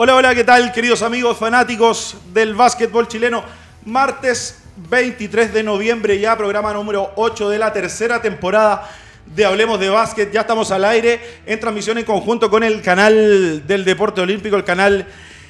Hola, hola, ¿qué tal, queridos amigos fanáticos del básquetbol chileno? Martes 23 de noviembre, ya programa número 8 de la tercera temporada de Hablemos de Básquet. Ya estamos al aire en transmisión en conjunto con el canal del Deporte Olímpico, el canal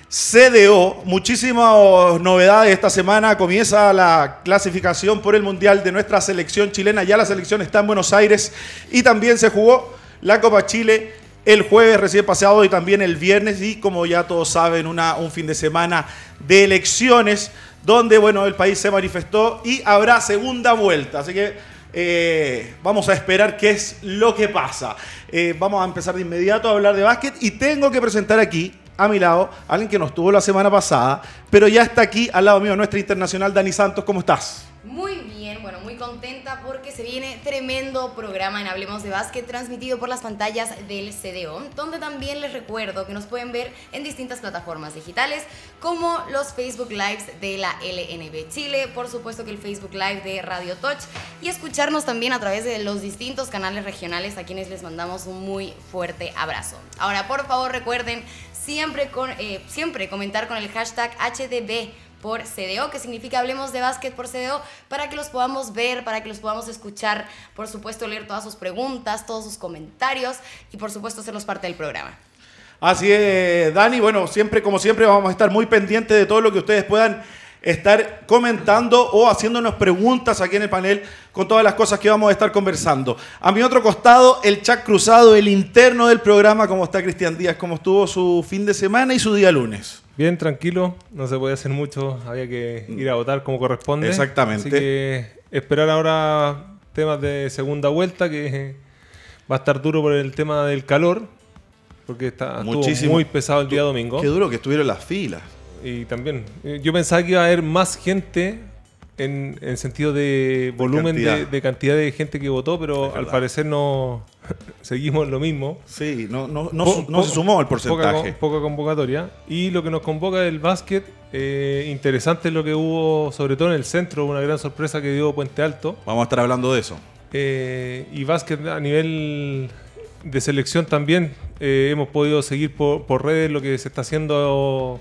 CDO. Muchísimas novedades esta semana. Comienza la clasificación por el Mundial de nuestra selección chilena. Ya la selección está en Buenos Aires y también se jugó la Copa Chile el jueves recién pasado y también el viernes y como ya todos saben, una, un fin de semana de elecciones donde bueno, el país se manifestó y habrá segunda vuelta. Así que eh, vamos a esperar qué es lo que pasa. Eh, vamos a empezar de inmediato a hablar de básquet y tengo que presentar aquí a mi lado alguien que nos tuvo la semana pasada, pero ya está aquí al lado mío nuestra internacional Dani Santos. ¿Cómo estás? Muy bien, bueno, muy contenta se viene tremendo programa en Hablemos de Básquet transmitido por las pantallas del CDO, donde también les recuerdo que nos pueden ver en distintas plataformas digitales como los Facebook Lives de la LNB Chile, por supuesto que el Facebook Live de Radio Touch y escucharnos también a través de los distintos canales regionales a quienes les mandamos un muy fuerte abrazo. Ahora, por favor, recuerden siempre, con, eh, siempre comentar con el hashtag HDB por CDO, que significa Hablemos de Básquet por CDO, para que los podamos ver, para que los podamos escuchar, por supuesto leer todas sus preguntas, todos sus comentarios y por supuesto hacerlos parte del programa. Así es, Dani. Bueno, siempre, como siempre, vamos a estar muy pendientes de todo lo que ustedes puedan estar comentando o haciéndonos preguntas aquí en el panel con todas las cosas que vamos a estar conversando. A mi otro costado, el chat cruzado, el interno del programa, ¿cómo está Cristian Díaz? ¿Cómo estuvo su fin de semana y su día lunes? Bien, tranquilo, no se puede hacer mucho, había que ir a votar como corresponde. Exactamente. Así que esperar ahora temas de segunda vuelta, que va a estar duro por el tema del calor, porque está Muchísimo. muy pesado el día domingo. Qué duro que estuvieron las filas. Y también, eh, yo pensaba que iba a haber más gente en, en sentido de volumen de cantidad. de, cantidad de gente que votó, pero al parecer no seguimos lo mismo. Sí, no, no, no, Po- su- no po- se sumó el Poca, porcentaje. con- poca convocatoria. Y lo que nos convoca es el básquet. eh, interesante lo que hubo, sobre todo en el centro, una gran sorpresa que dio Puente Alto. Vamos a estar hablando de eso. Eh, y básquet a nivel de selección también. eh, hemos podido seguir por, por redes lo que se está haciendo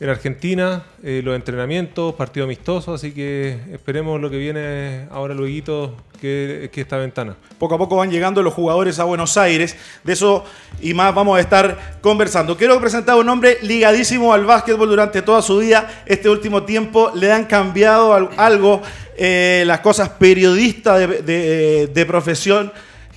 en Argentina, eh, los entrenamientos, partidos amistosos, así que esperemos lo que viene ahora luego que, que esta ventana. Poco a poco van llegando los jugadores a Buenos Aires. De eso y más vamos a estar conversando. Quiero presentar a un hombre ligadísimo al básquetbol durante toda su vida. Este último tiempo le han cambiado al- algo eh, las cosas periodistas de, de- de profesión.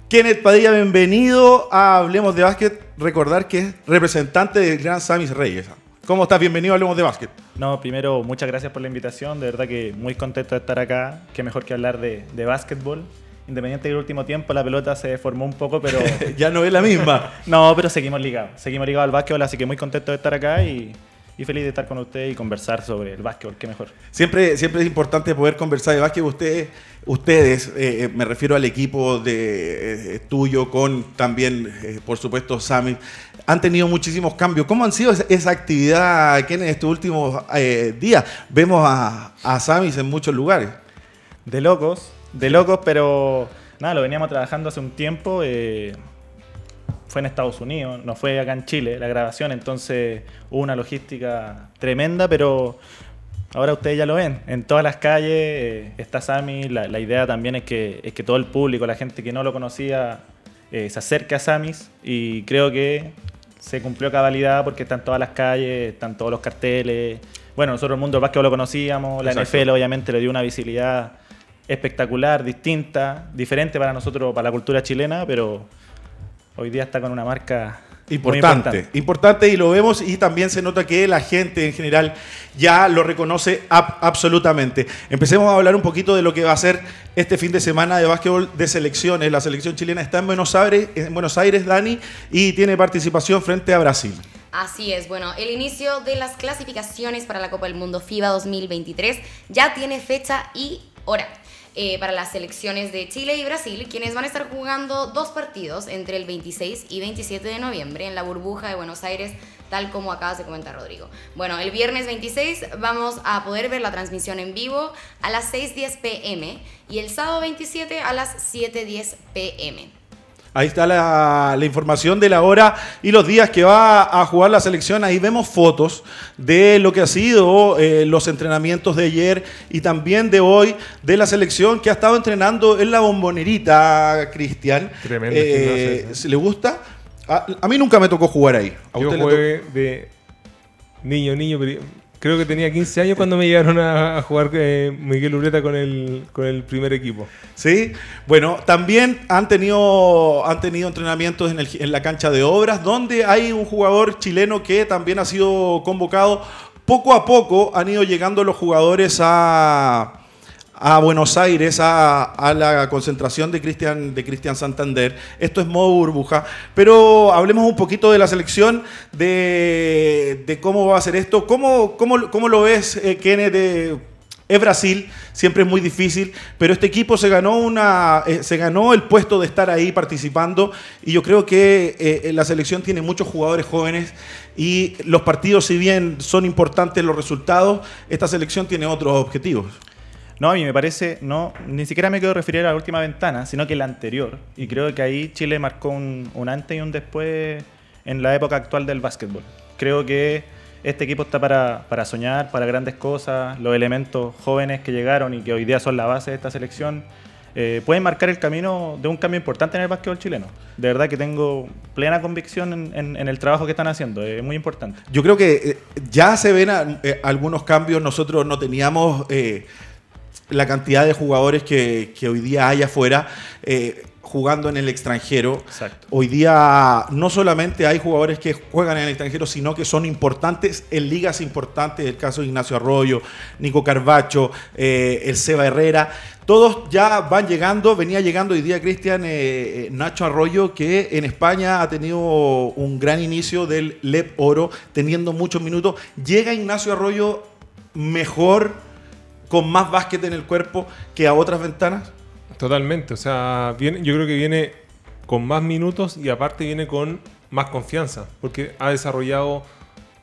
Kenneth Padilla, bienvenido a Hablemos de Básquet. Recordar que es representante del Gran Samis Reyes. ¿Cómo estás? Bienvenido a Hablemos de Básquet. No, primero, muchas gracias por la invitación. De verdad que muy contento de estar acá. Qué mejor que hablar de, de básquetbol. Independiente del último tiempo, la pelota se deformó un poco, pero. ya no es la misma. no, pero seguimos ligados. Seguimos ligados al básquetbol, así que muy contento de estar acá y, y feliz de estar con usted y conversar sobre el básquetbol. Qué mejor. Siempre, siempre es importante poder conversar de básquet. Ustedes, ustedes eh, eh, me refiero al equipo de, eh, tuyo con también, eh, por supuesto, Sami, han tenido muchísimos cambios. ¿Cómo han sido esa, actividad Ken, en estos últimos eh, días? Vemos a, Samis en muchos lugares. De locos, de locos, pero nada, lo veníamos trabajando hace un tiempo. eh, fue en Estados Unidos, no fue acá en Chile la grabación, entonces hubo una logística tremenda, pero ahora ustedes ya lo ven. En todas las calles eh, está Sami. La, idea también es que, es que todo el público, la gente que no lo conocía, se acerque a Samis y creo que se cumplió cabalidad porque están todas las calles, están todos los carteles. Bueno, nosotros el mundo del básquetbol lo conocíamos, la Exacto. NFL obviamente le dio una visibilidad espectacular, distinta, diferente para nosotros, para la cultura chilena, pero hoy día está con una marca Importante, importante, y lo vemos y también se nota que la gente en general ya lo reconoce ab- absolutamente. Empecemos a hablar un poquito de lo que va a ser este fin de semana de básquetbol de selecciones. La selección chilena está en Buenos Aires, en Buenos Aires, Dani, y tiene participación frente a Brasil. Así es, bueno, el inicio de las clasificaciones para la Copa del Mundo FIBA 2023 ya tiene fecha y hora. Eh, para las selecciones de Chile y Brasil, quienes van a estar jugando dos partidos entre el 26 y 27 de noviembre en la burbuja de Buenos Aires, tal como acabas de comentar, Rodrigo. Bueno, el viernes 26 vamos a poder ver la transmisión en vivo a las 6.10 pm y el sábado 27 a las 7.10 pm. Ahí está la, la, información de la hora y los días que va a jugar la selección. Ahí vemos fotos de lo que ha sido eh, los entrenamientos de ayer y también de hoy de la selección que ha estado entrenando en la bombonerita, Cristian. Tremendo. Eh, ¿Le gusta? A, a, mí nunca me tocó jugar ahí. ¿A Yo jugué de niño, niño, creo que tenía 15 años cuando me llegaron a, jugar eh, Miguel Ureta con el, con el primer equipo. Sí, bueno, también han tenido, han tenido entrenamientos en, el, en la cancha de obras, donde hay un jugador chileno que también ha sido convocado. Poco a poco han ido llegando los jugadores a, a Buenos Aires, a, la concentración de Cristian de Cristian Santander. Esto es modo burbuja. Pero hablemos un poquito de la selección, de, cómo va a ser esto. ¿Cómo, cómo, cómo lo ves, eh, Kenneth? Es Brasil, siempre es muy difícil, pero este equipo se ganó, una, eh, se ganó el puesto de estar ahí participando y yo creo que eh, la selección tiene muchos jugadores jóvenes y los partidos, si bien son importantes los resultados, esta selección tiene otros objetivos. No, a mí me parece, no, ni siquiera me quiero referir a la última ventana, sino que la anterior. Y creo que ahí Chile marcó un, un antes y un después en la época actual del básquetbol. Creo que este equipo está para, para, soñar, para grandes cosas. Los elementos jóvenes que llegaron y que hoy día son la base de esta selección eh, pueden marcar el camino de un cambio importante en el básquetbol chileno. De verdad que tengo plena convicción en, en, el trabajo que están haciendo. Es muy importante. Yo creo que eh, ya se ven eh, algunos cambios. Nosotros no teníamos la cantidad de jugadores que, que hoy día hay afuera. Eh, jugando en el extranjero. Exacto. Hoy día no solamente hay jugadores que juegan en el extranjero, sino que son importantes en ligas importantes, el caso de Ignacio Arroyo, Nico Carbacho, eh, el Seba Herrera. Todos ya van llegando, venía llegando hoy día Cristian eh, Nacho Arroyo, que en España ha tenido un gran inicio del LEP Oro, teniendo muchos minutos. Llega Ignacio Arroyo mejor, con más básquet en el cuerpo que a otras ventanas. Totalmente, o sea, viene, yo creo que viene con más minutos y aparte viene con más confianza, porque ha desarrollado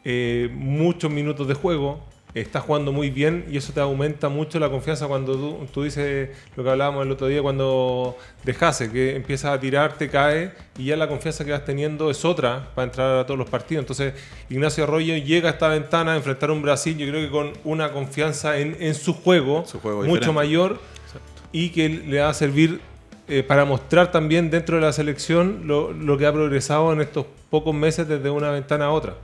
eh, muchos minutos de juego, está jugando muy bien y eso te aumenta mucho la confianza cuando tú, tú dices lo que hablábamos el otro día, cuando dejase, que empiezas a tirar, te cae y ya la confianza que vas teniendo es otra para entrar a todos los partidos. Entonces, Ignacio Arroyo llega a esta ventana a enfrentar a un Brasil, yo creo que con una confianza en, en su juego, Su juego mucho diferente. mayor y que le va a servir eh, para mostrar también dentro de la selección lo, lo, que ha progresado en estos pocos meses desde una ventana a otra.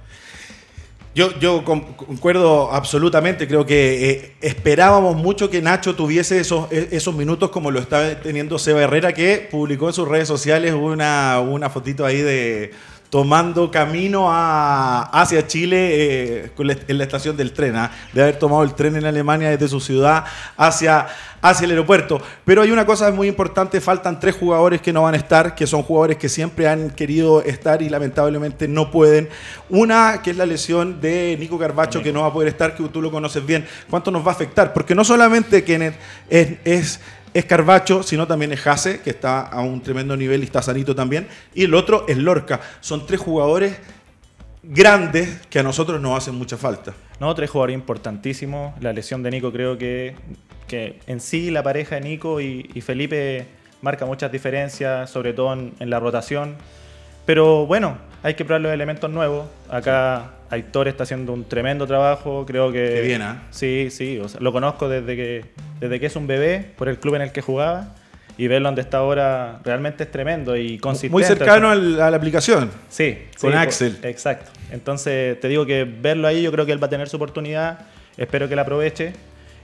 Yo, yo concuerdo absolutamente, creo que eh, esperábamos mucho que Nacho tuviese esos, e, esos minutos como lo está teniendo Seba Herrera, que publicó en sus redes sociales una, una fotito ahí de tomando camino hacia Chile eh, en la estación del tren, ¿eh? de haber tomado el tren en Alemania desde su ciudad hacia, hacia el aeropuerto. Pero hay una cosa muy importante, faltan tres jugadores que no van a estar, que son jugadores que siempre han querido estar y lamentablemente no pueden. Una que es la lesión de Nico Carbacho, que no va a poder estar, que tú lo conoces bien. ¿Cuánto nos va a afectar? Porque no solamente Kenneth es es Carbacho, sino también es Jase, que está a un tremendo nivel y está sanito también. Y el otro es Lorca. Son tres jugadores grandes que a nosotros nos hacen mucha falta. No, tres jugadores importantísimos. La lesión de Nico creo que, que en sí la pareja de Nico y, Felipe marca muchas diferencias, sobre todo en, la rotación. Pero bueno, hay que probar los elementos nuevos. Acá Aitor está haciendo un tremendo trabajo, creo que... Qué bien, ¿eh? Sí, sí, o sea, lo conozco desde que, desde que es un bebé, por el club en el que jugaba, y verlo donde está ahora realmente es tremendo y consistente. Muy cercano al, a la aplicación. Sí. Con sí, Axel. Exacto. Entonces, te digo que verlo ahí, yo creo que él va a tener su oportunidad, espero que la aproveche.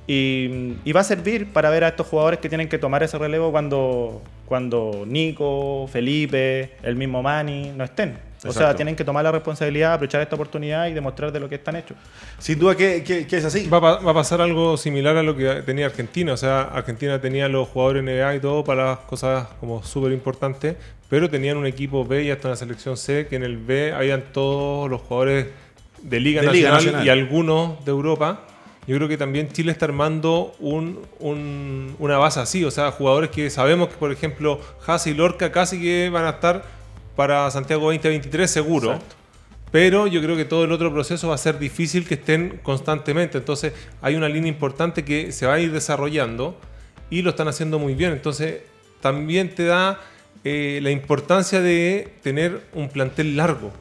Y, y, va a servir para ver a estos jugadores que tienen que tomar ese relevo cuando, cuando Nico, Felipe, el mismo Manny no estén. O sea, tienen que tomar la responsabilidad, aprovechar esta oportunidad y demostrar de lo que están hechos. Sin duda que, que, que es así. Va, va, a pasar algo similar a lo que tenía Argentina. O sea, Argentina tenía los jugadores NBA y todo para las cosas como súper importantes, pero tenían un equipo B y hasta una selección C, que en el B habían todos los jugadores de Liga, de Nacional, Liga Nacional, y algunos de Europa. Yo creo que también Chile está armando un, un, una base así, o sea, jugadores que sabemos que, por ejemplo, Haas y Lorca casi que van a estar para Santiago 2023 seguro. Exacto. Pero yo creo que todo el otro proceso va a ser difícil que estén constantemente. Entonces hay una línea importante que se va a ir desarrollando y lo están haciendo muy bien. Entonces también te da eh, la importancia de tener un plantel largo.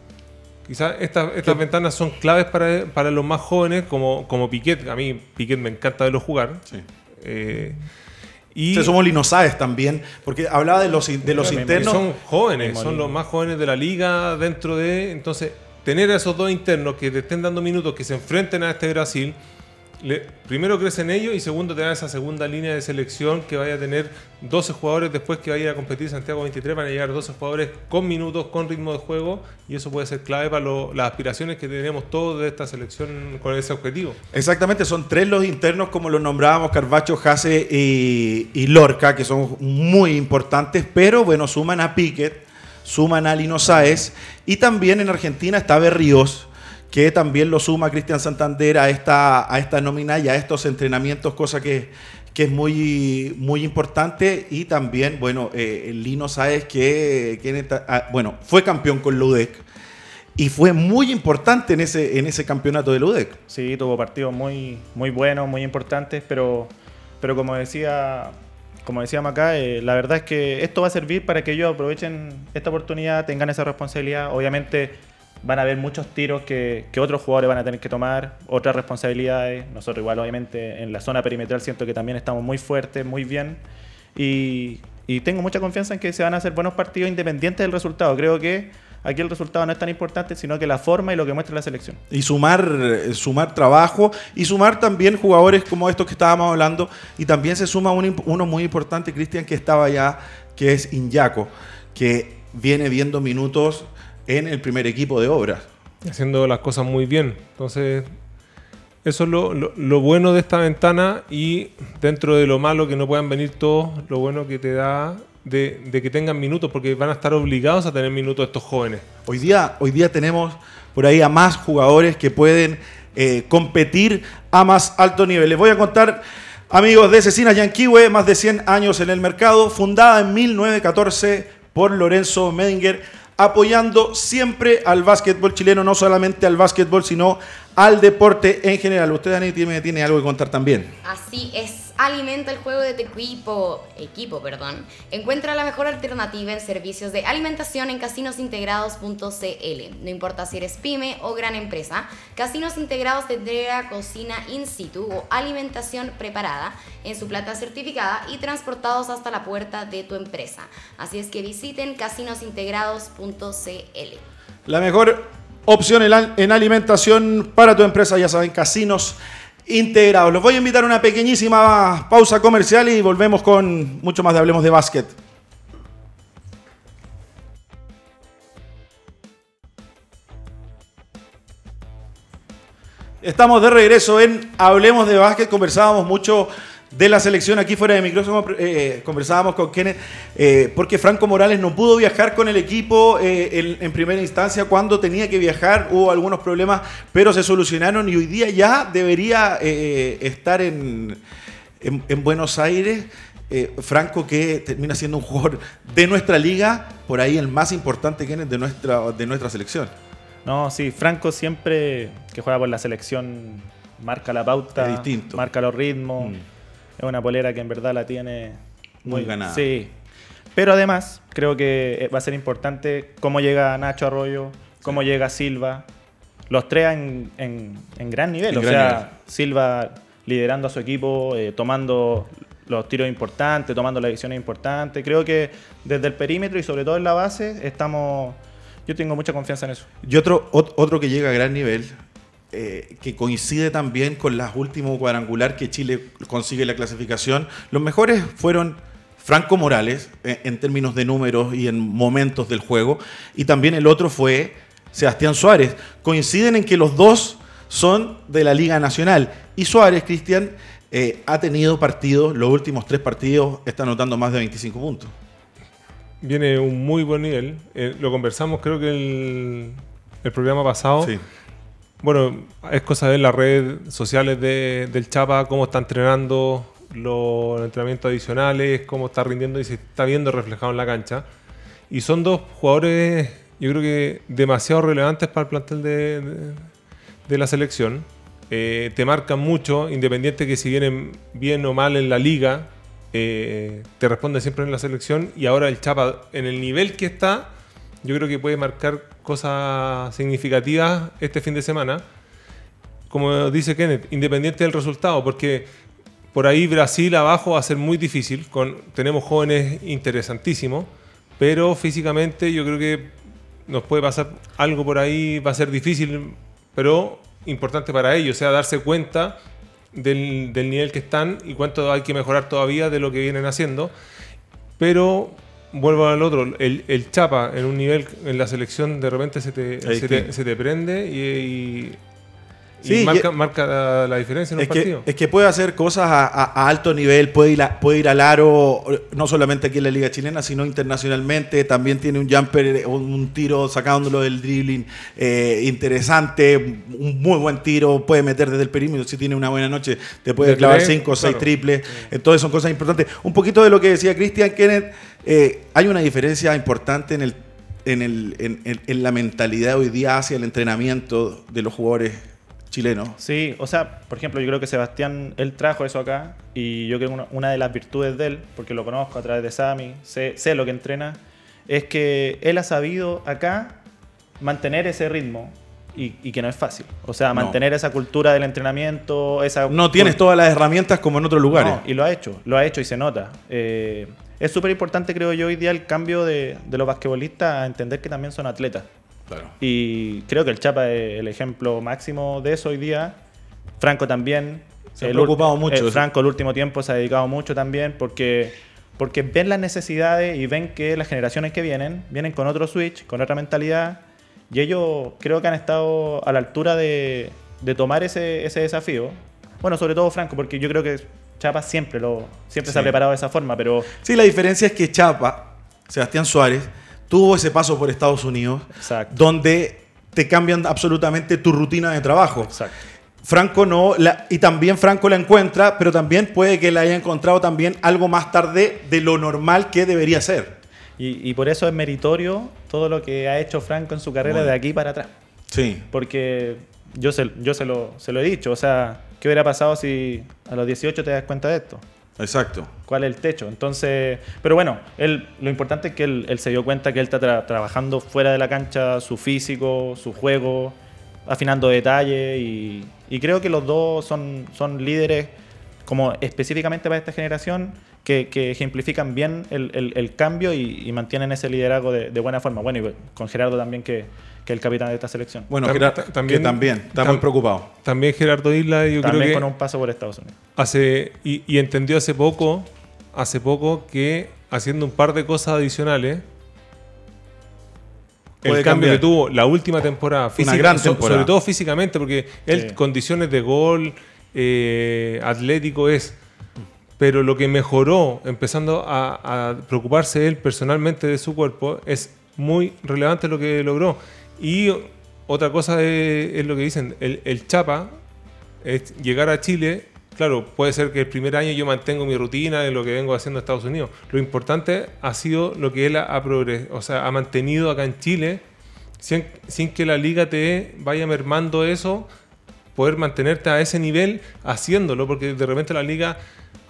Quizás estas, estas ventanas son claves para, para los más jóvenes, como, como Piquet. A mí Piquet me encanta verlo jugar. Sí. Eh, y Se somos Lino Sáez también, porque hablaba de los, de los internos. son jóvenes, son los más jóvenes de la liga dentro de... Entonces, tener a esos dos internos que te estén dando minutos, que se enfrenten a este Brasil, le- primero crecen ellos y segundo te dan esa segunda línea de selección que vaya a tener 12 jugadores después que vaya a competir Santiago 23, van a llegar 12 jugadores con minutos, con ritmo de juego y eso puede ser clave para las aspiraciones que tenemos todos de esta selección con ese objetivo. Exactamente, son tres los internos, como los nombrábamos, Carvacho, Jase y, y Lorca, que son muy importantes, pero bueno, suman a Piquet, suman a Lino Sáez, y también en Argentina está Berríos, que también lo suma Cristian Santander a esta, a esta nómina y a estos entrenamientos, cosa que, que es muy, muy importante, y también, bueno, eh, Lino Sáez, que, ah, bueno, fue campeón con Ludec, y fue muy importante en ese, en ese campeonato de Ludec. Sí, tuvo partidos muy, muy buenos, muy importantes, pero, pero como decía como decíamos acá, eh, la verdad es que esto va a servir para que ellos aprovechen esta oportunidad, tengan esa responsabilidad. Obviamente van a haber muchos tiros que, que otros jugadores van a tener que tomar, otras responsabilidades. Nosotros igual, obviamente, en la zona perimetral siento que también estamos muy fuertes, muy bien. Y, tengo mucha confianza en que se van a hacer buenos partidos independientes del resultado. Creo que aquí el resultado no es tan importante, sino que la forma y lo que muestra la selección. y sumar, eh, sumar trabajo y sumar también jugadores como estos que estábamos hablando. Y también se suma uno muy importante, Cristian, que estaba allá, que es Inyaco, que viene viendo minutos en el primer equipo de obras. haciendo las cosas muy bien. Entonces, eso es lo, lo- lo bueno de esta ventana y dentro de lo malo que no puedan venir todos, lo bueno que te da de, de que tengan minutos, porque van a estar obligados a tener minutos estos jóvenes. Hoy día, hoy día tenemos por ahí a más jugadores que pueden eh, competir a más alto nivel. Les voy a contar, amigos de Cecina Yanquiwe, más de 100 años en el mercado, fundada en 1914 por Lorenzo Medinger, apoyando siempre al básquetbol chileno, no solamente al básquetbol, sino al deporte en general. Usted, Dani, tiene, tiene algo que contar también. Así es, alimenta el juego de tu equipo, equipo, perdón. Encuentra la mejor alternativa en servicios de alimentación en casinosintegrados.cl. No importa si eres pyme o gran empresa, Casinos Integrados te entrega cocina in situ o alimentación preparada en su plata certificada y transportados hasta la puerta de tu empresa. Así es que visiten casinosintegrados.cl. La mejor opción en, al- en alimentación para tu empresa, ya saben, casinos integrados. Los voy a invitar a una pequeñísima pausa comercial y volvemos con mucho más de Hablemos de Básquet. Estamos de regreso en Hablemos de Básquet. Conversábamos mucho de la selección aquí fuera de micrófono. eh, conversábamos con Kenneth eh, porque Franco Morales no pudo viajar con el equipo eh, en, en primera instancia cuando tenía que viajar. Hubo algunos problemas, pero se solucionaron y hoy día ya debería eh, estar en, en- en Buenos Aires. Eh, Franco que termina siendo un jugador de nuestra liga, por ahí el más importante Kenneth de nuestra, de nuestra selección. No, sí, Franco siempre que juega por la selección marca la pauta, marca los ritmos. Mm. Es una polera que en verdad la tiene Muy ganada. Sí. Pero además, creo que eh, va a ser importante cómo llega Nacho Arroyo, cómo llega Silva. Los tres en, en- en gran nivel. En o gran sea, nivel. Silva liderando a su equipo, eh, tomando los tiros importantes, tomando las decisiones importantes. Creo que desde el perímetro y sobre todo en la base estamos... Yo tengo mucha confianza en eso. Y otro, ot- otro que llega a gran nivel, eh, que coincide también con las últimos cuadrangular que Chile consigue la clasificación. Los mejores fueron Franco Morales, eh, en términos de números y en momentos del juego, y también el otro fue Sebastián Suárez. Coinciden en que los dos son de la Liga Nacional. Y Suárez, Cristian, eh, ha tenido partidos, los últimos tres partidos, está anotando más de 25 puntos. Viene un muy buen nivel. Lo conversamos creo que el, el programa pasado. Sí. Bueno, es cosa de las redes sociales de- del Chapa, cómo está entrenando, los entrenamientos adicionales, cómo está rindiendo y se está viendo reflejado en la cancha. Y son dos jugadores, yo creo que demasiado relevantes para el plantel de, la selección. Eh, te marcan mucho, independiente que si vienen bien o mal en la liga, eh, te responde siempre en la selección y ahora el Chapa, en el nivel que está, yo creo que puede marcar cosas significativas este fin de semana. Como dice Kenneth, independiente del resultado, porque por ahí Brasil abajo va a ser muy difícil. Con, tenemos jóvenes interesantísimos, pero físicamente yo creo que nos puede pasar algo por ahí, va a ser difícil, pero importante para ellos, o sea, darse cuenta del, del nivel que están y cuánto hay que mejorar todavía de lo que vienen haciendo. Pero vuelvo al otro, el, el Chapa en un nivel en la selección de repente se te, se te, se te prende y, y- y Sí, marca, y- marca la, la diferencia en un Es que, partido. es que puede hacer cosas a, a- a alto nivel, puede ir, a- puede ir al aro, no solamente aquí en la Liga Chilena, sino internacionalmente. También tiene un jumper, un, un tiro sacándolo del dribbling eh, interesante, un muy buen tiro, puede meter desde el perímetro. Si tiene una buena noche, te puede De clavar 5 o 6 claro. triples. Entonces son cosas importantes. Un poquito de lo que decía Cristian Kenneth, eh, hay una diferencia importante en, el, en, el, en, en- en la mentalidad hoy día hacia el entrenamiento de los jugadores chilenos. Sí, o sea, por ejemplo, yo creo que Sebastián, él trajo eso acá y yo creo que una, una de las virtudes de él, porque lo conozco a través de Sami, sé, sé lo que entrena, es que él ha sabido acá mantener ese ritmo y, y que no es fácil. O sea, No. mantener esa cultura del entrenamiento, esa... No tienes todas las herramientas como en otros lugares. No, y lo ha hecho, lo ha hecho y se nota. Eh, es súper importante, creo yo, hoy día el cambio de, de los basquetbolistas a entender que también son atletas. Claro. Y creo que el Chapa es el ejemplo máximo de eso hoy día. Franco también. Se ha El preocupado mucho. eh, Franco el último tiempo se ha dedicado mucho también porque, porque ven las necesidades y ven que las generaciones que vienen, vienen con otro switch, con otra mentalidad. Y ellos creo que han estado a la altura de, de tomar ese, ese desafío. Bueno, sobre todo Franco, porque yo creo que Chapa siempre, lo, siempre se ha Sí. preparado de esa forma, pero Sí, la diferencia es que Chapa, Sebastián Suárez, tuvo ese paso por Estados Unidos, Exacto. donde te cambian absolutamente tu rutina de trabajo. Exacto. Franco no, la- y también Franco la encuentra, pero también puede que la haya encontrado también algo más tarde de lo normal que debería ser. Y, y por eso es meritorio todo lo que ha hecho Franco en su carrera Bueno. de aquí para atrás. Sí. Porque yo, se, yo se, lo, se lo he dicho, o sea, ¿qué hubiera pasado si a los 18 te das cuenta de esto? Exacto. ¿Cuál es el techo? Entonces, pero bueno, él, lo importante es que él, se dio cuenta que él está tra- trabajando fuera de la cancha su físico, su juego, afinando detalles y, y creo que los dos son, son líderes como específicamente para esta generación que, que ejemplifican bien el, el- el cambio y, y mantienen ese liderazgo de, de buena forma. Bueno, y con Gerardo también que, que es el capitán de esta selección. Bueno, Tam- Gerard, ta- que también- también, está tam- muy preocupado. También Gerardo Isla, yo también creo con un paso por Estados Unidos. hace y, y entendió hace poco, hace poco que haciendo un par de cosas adicionales, el cambio cambiar. que tuvo la última temporada, física- gran so- temporada. sobre todo físicamente, porque él Sí. condiciones de gol, eh, atlético es, pero lo que mejoró, empezando a, a preocuparse él personalmente de su cuerpo, es muy relevante lo que logró. Y otra cosa es, es lo que dicen, el, el Chapa, es llegar a Chile, claro, puede ser que el primer año yo mantengo mi rutina de lo que vengo haciendo en Estados Unidos. Lo importante ha sido lo que él ha, ha o sea, ha mantenido acá en Chile, sin, sin que la liga te vaya mermando eso, poder mantenerte a ese nivel haciéndolo, porque de repente la liga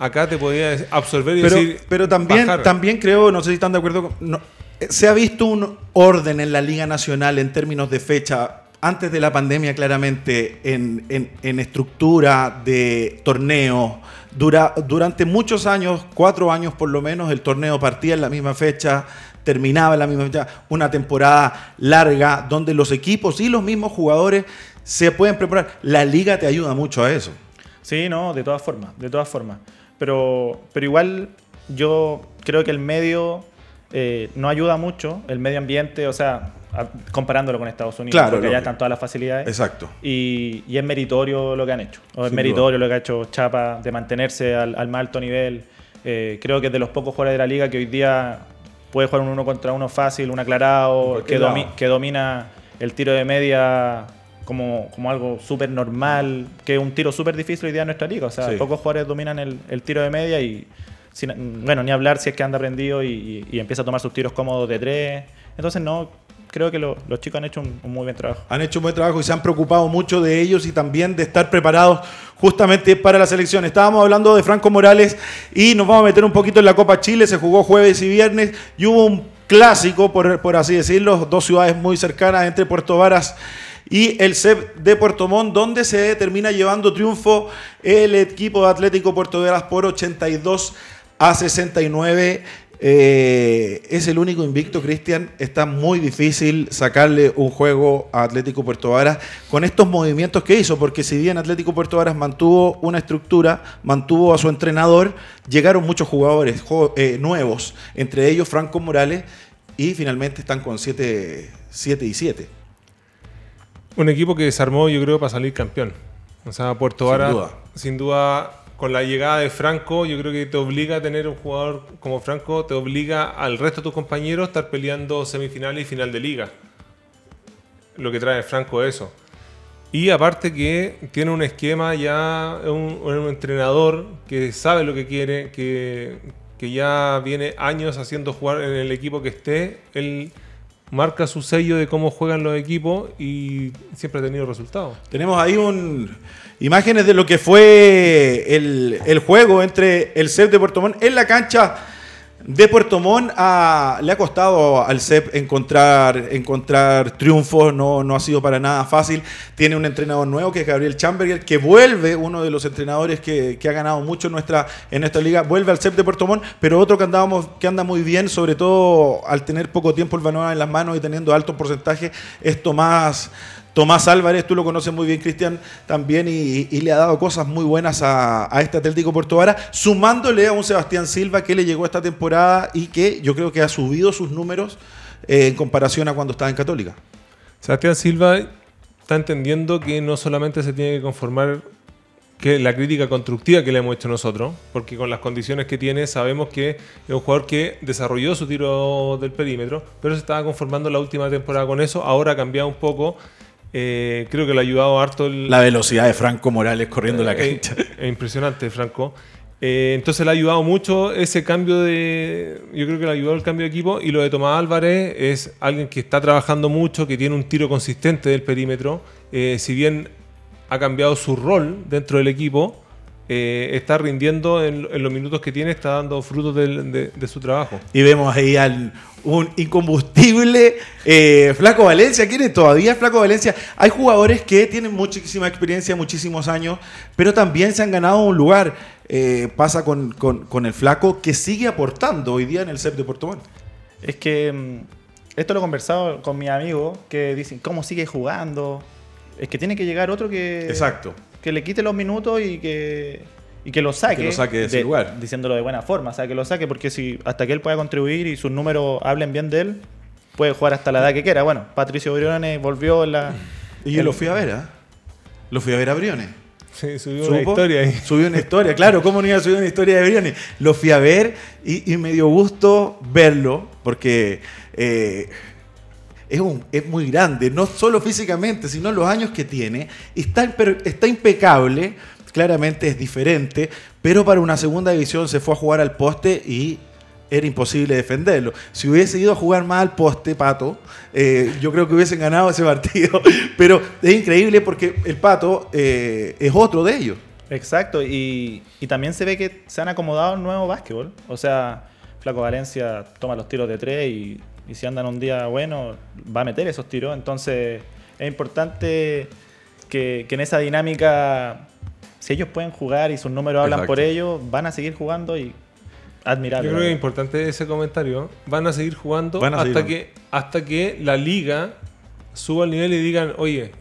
acá te podía absorber y Pero, decir. pero también, bajar. también creo, no sé si están de acuerdo, con- no, eh, se ha visto un orden en la Liga Nacional en términos de fecha, antes de la pandemia claramente, en, en- en estructura de torneo. Dura, durante muchos años, cuatro años por lo menos, el torneo partía en la misma fecha, terminaba en la misma fecha, una temporada larga donde los equipos y los mismos jugadores se pueden preparar. La liga te ayuda mucho a eso. Sí, no, de todas formas, de todas formas. Pero, pero igual yo creo que el medio eh, no ayuda mucho, el medio ambiente, o sea, a- comparándolo con Estados Unidos, Claro, porque allá están todas las facilidades. Exacto. Y, y es meritorio lo que han hecho. O es Sin meritorio lo que ha hecho Chapa de mantenerse al, al más alto nivel. Eh, creo que es de los pocos jugadores de la liga que hoy día puede jugar un uno contra uno fácil, un aclarado, que, domi- que domina el tiro de media como, como algo súper normal, que es un tiro súper difícil hoy día en nuestra liga. O sea, Sí. pocos jugadores dominan el, el tiro de media y, sin- bueno, ni hablar si es que anda aprendido y, y- y empieza a tomar sus tiros cómodos de tres. Entonces, no, creo que lo- los chicos han hecho un, un muy buen trabajo. Han hecho un buen trabajo y se han preocupado mucho de ellos y también de estar preparados justamente para la selección. Estábamos hablando de Franco Morales y nos vamos a meter un poquito en la Copa Chile. Se jugó jueves y viernes y hubo un clásico, por, por así decirlo, dos ciudades muy cercanas entre Puerto Varas y el CEP de Puerto Montt, donde se termina llevando triunfo el equipo de Atlético Puerto Varas por 82 a 69. Eh, es el único invicto, Cristian. Está muy difícil sacarle un juego a Atlético Puerto Varas con estos movimientos que hizo, porque si bien Atlético Puerto Varas mantuvo una estructura, mantuvo a su entrenador, llegaron muchos jugadores eh, nuevos, entre ellos Franco Morales, y finalmente están con 7 y 7. Un equipo que desarmó, yo creo, para salir campeón. O sea, Puerto Sin Vara, duda. sin duda, con la llegada de Franco, yo creo que te obliga a tener un jugador como Franco, te obliga al resto de tus compañeros a estar peleando semifinales y final de liga. Lo que trae Franco es eso. Y aparte que tiene un esquema ya, un, un entrenador que sabe lo que quiere, que, que ya viene años haciendo jugar en el equipo que esté. Él marca su sello de cómo juegan los equipos y siempre ha tenido resultados. Tenemos ahí un imágenes de lo que fue el, juego entre el CEP de Puerto Montt en la cancha de Puerto Montt. ah, le ha costado al CEP encontrar, encontrar triunfos, no, no ha sido para nada fácil. Tiene un entrenador nuevo que es Gabriel Chamberger, que vuelve, uno de los entrenadores que, ha ganado mucho en nuestra, en liga, vuelve al CEP de Puerto Montt, pero otro que anda muy bien, sobre todo al tener poco tiempo el balón en las manos y teniendo alto porcentaje, es Tomás. Tomás Álvarez, tú lo conoces muy bien, Cristian, también, y, le ha dado cosas muy buenas a, a este Atlético Puerto Vara, sumándole a un Sebastián Silva que le llegó esta temporada y que yo creo que ha subido sus números eh, en comparación a cuando estaba en Católica. Sebastián Silva está entendiendo que no solamente se tiene que conformar que la crítica constructiva que le hemos hecho nosotros, porque con las condiciones que tiene sabemos que es un jugador que desarrolló su tiro del perímetro, pero se estaba conformando la última temporada con eso, ahora ha cambiado un poco, eh, creo que le ha ayudado harto el, La velocidad de Franco Morales corriendo la eh, cancha. eh, impresionante, Franco. Eh, entonces le ha ayudado mucho ese cambio de. Yo creo que le ha ayudado el cambio de equipo. Y lo de Tomás Álvarez es alguien que está trabajando mucho, que tiene un tiro consistente del perímetro. Si bien ha cambiado su rol dentro del equipo, eh, está rindiendo en, en los minutos que tiene, está dando frutos de, de su trabajo. Y vemos ahí al un incombustible eh, Flaco Valencia. ¿Quién es todavía Flaco Valencia? Hay jugadores que tienen muchísima experiencia, muchísimos años, pero también se han ganado un lugar. Eh, pasa con, con- con el Flaco que sigue aportando hoy día en el CEP de Puerto Montt. Es que mm, esto lo he conversado con mis amigos que dicen, ¿cómo sigue jugando? Es que tiene que llegar otro que, Exacto. Que le quite los minutos y que, y que lo saque. Que lo saque de ese lugar. Diciéndolo de buena forma, o sea, que lo saque porque si hasta que él pueda contribuir y sus números hablen bien de él, puede jugar hasta la edad que quiera. Bueno, Patricio Briones volvió en la... Y yo lo fui a ver, ¿ah? Lo fui a ver a Briones. Sí, subió una historia ahí. Subió una historia, claro, ¿cómo no iba a subir una historia de Briones? Lo fui a ver y, y me dio gusto verlo porque eh, es, un- es muy grande, no solo físicamente, sino los años que tiene. Está, está impecable, claramente es diferente, pero para una segunda división se fue a jugar al poste y era imposible defenderlo. Si hubiese ido a jugar más al poste, Pato, eh, yo creo que hubiesen ganado ese partido. Pero es increíble porque el Pato eh, es otro de ellos. Exacto, y, y también se ve que se han acomodado el nuevo básquetbol. O sea, Flaco Valencia toma los tiros de tres y, y si andan un día bueno, va a meter esos tiros. Entonces, es importante que, que en esa dinámica, si ellos pueden jugar y sus números hablan Exacto. por ellos, van a seguir jugando y admirable. Yo creo que es importante ese comentario. Van a seguir jugando a hasta, seguir que, hasta que la liga suba al nivel y digan, oye,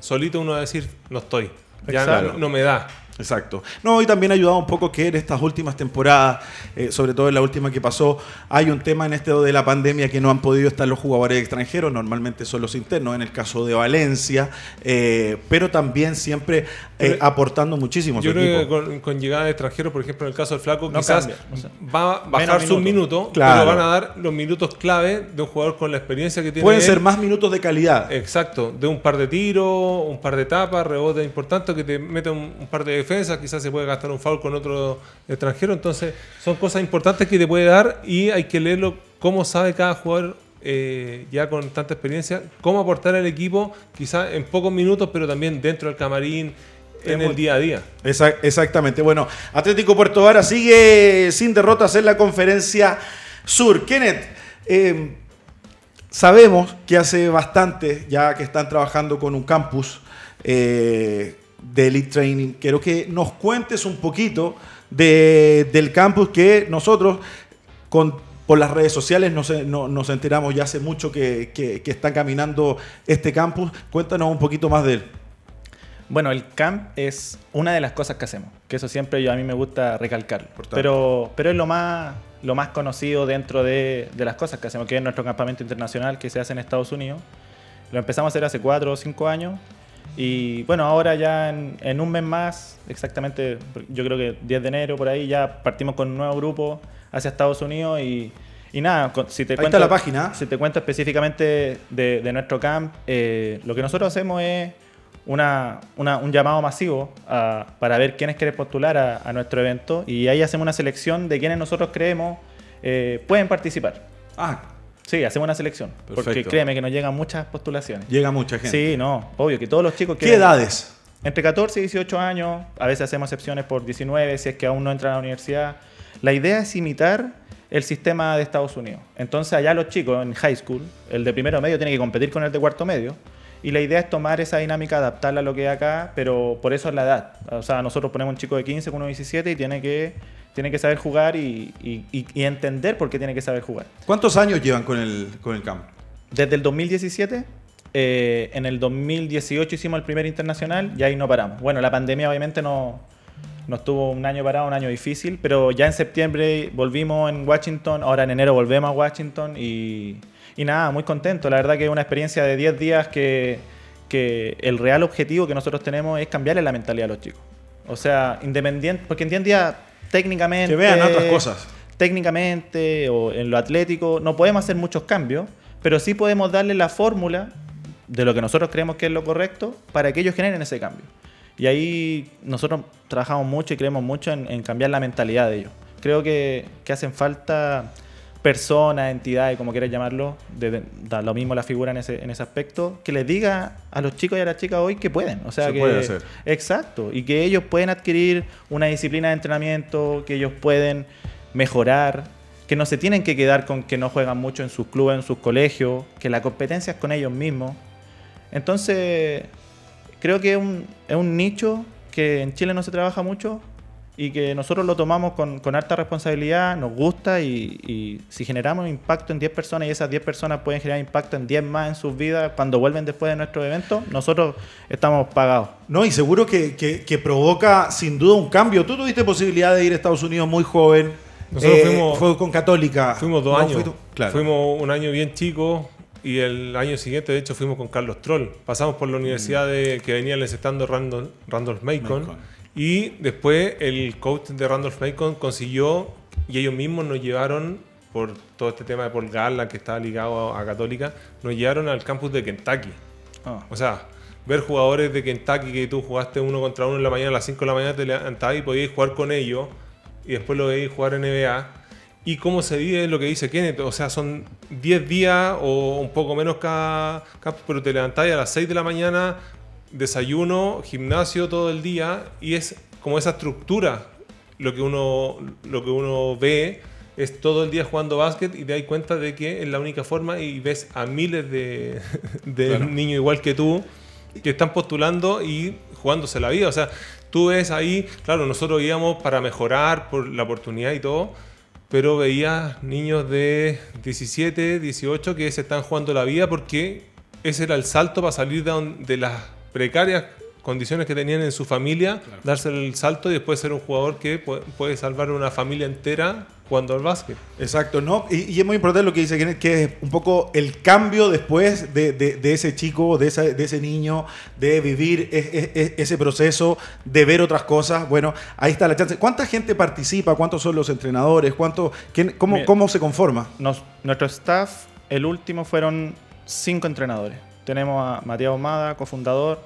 solito uno va a decir, no estoy. Ya no me da. Exacto. No, y también ha ayudado un poco que en estas últimas temporadas, eh, sobre todo en la última que pasó, hay un tema en este de la pandemia que no han podido estar los jugadores extranjeros, normalmente son los internos, en el caso de Valencia, eh, pero también siempre eh, Pero- aportando muchísimo a su Yo creo que con, con llegada de extranjeros, por ejemplo, en el caso del Flaco, No quizás cambia, o sea, va a bajar sus minutos. minutos, Claro. pero van a dar los minutos clave de un jugador con la experiencia que tiene. Pueden él. ser más minutos de calidad. Exacto, de un par de tiros, un par de tapas, rebotes importantes, que te mete un, un par de defensas, quizás se puede gastar un foul con otro extranjero. Entonces, son cosas importantes que te puede dar y hay que leerlo cómo sabe cada jugador eh, ya con tanta experiencia, cómo aportar al equipo, quizás en pocos minutos, pero también dentro del camarín, en el día a día. Exactamente. Bueno, Atlético Puerto Vara sigue sin derrotas en la conferencia sur. Kenneth, eh, sabemos que hace bastante ya que están trabajando con un campus eh, de Elite Training. Quiero que nos cuentes un poquito de- del campus que nosotros con, por las redes sociales nos, no- nos enteramos ya hace mucho que, que- que está caminando este campus. Cuéntanos un poquito más de él. Bueno, el camp es una de las cosas que hacemos, que eso siempre yo, a mí me gusta recalcarlo. Pero, pero es lo más, lo más conocido dentro de, de las cosas que hacemos, que es nuestro campamento internacional que se hace en Estados Unidos. Lo empezamos a hacer hace cuatro o cinco años. Y bueno, ahora ya en, en un mes más, exactamente, yo creo que 10 de enero por ahí, ya partimos con un nuevo grupo hacia Estados Unidos y, y nada, si te Ahí cuento, está la página. Si te cuento específicamente de, de nuestro camp, eh, lo que nosotros hacemos es una, una- un llamado masivo a- para ver quiénes quieren postular a, a nuestro evento y ahí hacemos una selección de quienes nosotros creemos eh, pueden participar. Ah, Sí, hacemos una selección. Porque créeme que nos llegan muchas postulaciones. llega mucha gente. Sí, no, obvio que todos los chicos ¿Qué quieren- edades? entre 14 y 18 años, a veces hacemos excepciones por 19, si es que aún no entran a la universidad. La idea es imitar el sistema de Estados Unidos. Entonces allá los chicos en high school, el de primero medio tiene que competir con el de cuarto medio. Y la idea es tomar esa dinámica, adaptarla a lo que hay acá, pero por eso es la edad. O sea, nosotros ponemos un chico de 15 con uno de 17 y tiene que, tiene que saber jugar y, y- y- y entender por qué tiene que saber jugar. ¿Cuántos años llevan con el, con el camp? Desde el 2017, eh, en el 2018 hicimos el primer internacional y ahí no paramos. Bueno, la pandemia obviamente no, nos tuvo un año parado, un año difícil, pero ya en septiembre volvimos en Washington, ahora en enero volvemos a Washington y, y nada, muy contento. La verdad que es una experiencia de 10 días que, que el real objetivo que nosotros tenemos es cambiarle la mentalidad a los chicos. O sea, independiente, porque en 10 días técnicamente... Que vean otras cosas. Técnicamente o en lo atlético no podemos hacer muchos cambios, pero sí podemos darle la fórmula de lo que nosotros creemos que es lo correcto para que ellos generen ese cambio. Y ahí nosotros trabajamos mucho y creemos mucho en, en cambiar la mentalidad de ellos. Creo que, que hacen falta personas, entidades, como quieras llamarlo, de, de- da lo mismo la figura en ese, en ese aspecto, que les diga a los chicos y a las chicas hoy que pueden. O sea, Se que, puede hacer. Exacto, y que ellos pueden adquirir una disciplina de entrenamiento, que ellos pueden mejorar, que no se tienen que quedar con que no juegan mucho en sus clubes, en sus colegios, que la competencia es con ellos mismos. Entonces, creo que es un, es un nicho que en Chile no se trabaja mucho y que nosotros lo tomamos con, con harta responsabilidad, nos gusta y, y si generamos impacto en 10 personas y esas 10 personas pueden generar impacto en 10 más en sus vidas cuando vuelven después de nuestro evento, nosotros estamos pagados. No, y seguro que, que- que provoca sin duda un cambio. Tú tuviste posibilidad de ir a Estados Unidos muy joven. Nosotros Eh, fuimos- fue con Católica. Fuimos dos No, años. claro. Fuimos un año bien chico y el año siguiente, de hecho, fuimos con Carlos Troll. Pasamos por la universidad de, que venía necesitando Randolph, Randolph Macon. Macon. Y después el coach de Randolph Macon consiguió, y ellos mismos nos llevaron, por todo este tema de Paul Garland que estaba ligado a, Católica, nos llevaron al campus de Kentucky. Ah. O sea, ver jugadores de Kentucky que tú jugaste uno contra uno en la mañana, a las 5 de la mañana te levantabas y podías jugar con ellos y después lo veías jugar en NBA. Y cómo se vive lo que dice Kenneth, o sea, son 10 días o un poco menos cada, cada- pero te levantás a las 6 de la mañana, desayuno, gimnasio todo el día y es como esa estructura lo que uno, lo que uno ve es todo el día jugando básquet y te das cuenta de que es la única forma y ves a miles de, de Claro. niños igual que tú que están postulando y jugándose la vida. O sea, tú ves ahí, claro, nosotros íbamos para mejorar por la oportunidad y todo, pero veías niños de 17, 18 que se están jugando la vida porque ese era el salto para salir de, de las precarias condiciones que tenían en su familia, darse el salto y después ser un jugador que pu- puede salvar una familia entera jugando al básquet. Exacto, ¿no? Y, y es muy importante lo que dice Kenneth, que es un poco el cambio después de, de- de ese chico, de, esa- de ese niño, de vivir e- e- e- ese proceso, de ver otras cosas. Bueno, ahí está la chance. ¿Cuánta gente participa? ¿Cuántos son los entrenadores? ¿Cuánto, quién- cómo, Mira. ¿Cómo se conforma? Nos- nuestro staff, el último fueron cinco entrenadores. Tenemos a Matías Ahumada, cofundador,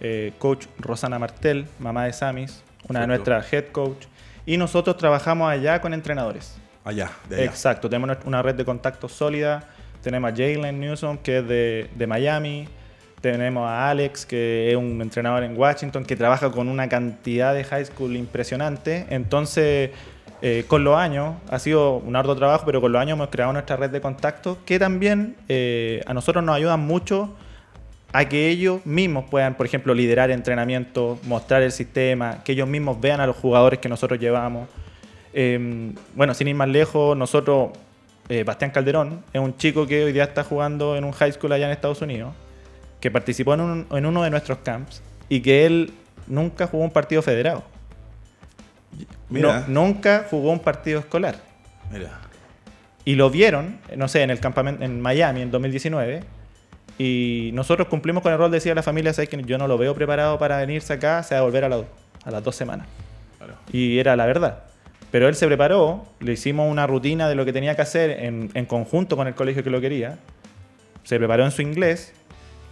eh, coach Rosana Martel, mamá de Samis, una de nuestras head coach. Y nosotros trabajamos allá con entrenadores. Allá, de allá. Exacto, tenemos una red de contactos sólida. tenemos a Jalen Newsom, que es de, de Miami, tenemos a Alex, que es un entrenador en Washington, que trabaja con una cantidad de high school impresionante. Entonces, eh, con los años, ha sido un arduo trabajo, pero con los años hemos creado nuestra red de contactos que también eh, a nosotros nos ayudan mucho a que ellos mismos puedan, por ejemplo, liderar entrenamiento, mostrar el sistema, que ellos mismos vean a los jugadores que nosotros llevamos. Eh, bueno, sin ir más lejos, nosotros, eh, Bastián Calderón, es un chico que hoy día está jugando en un high school allá en Estados Unidos, que participó en, un- en uno de nuestros camps y que él nunca jugó un partido federado. Mira. No- nunca jugó un partido escolar. Mira. Y lo vieron, no sé, en el campamento en Miami en 2019. Y nosotros cumplimos con el rol de decir a la familia, ¿sabes que yo no lo veo preparado para venirse acá, se va a volver a, la- a las dos semanas. Claro. Y era la verdad. Pero él se preparó, le hicimos una rutina de lo que tenía que hacer en, en conjunto con el colegio que lo quería. Se preparó en su inglés.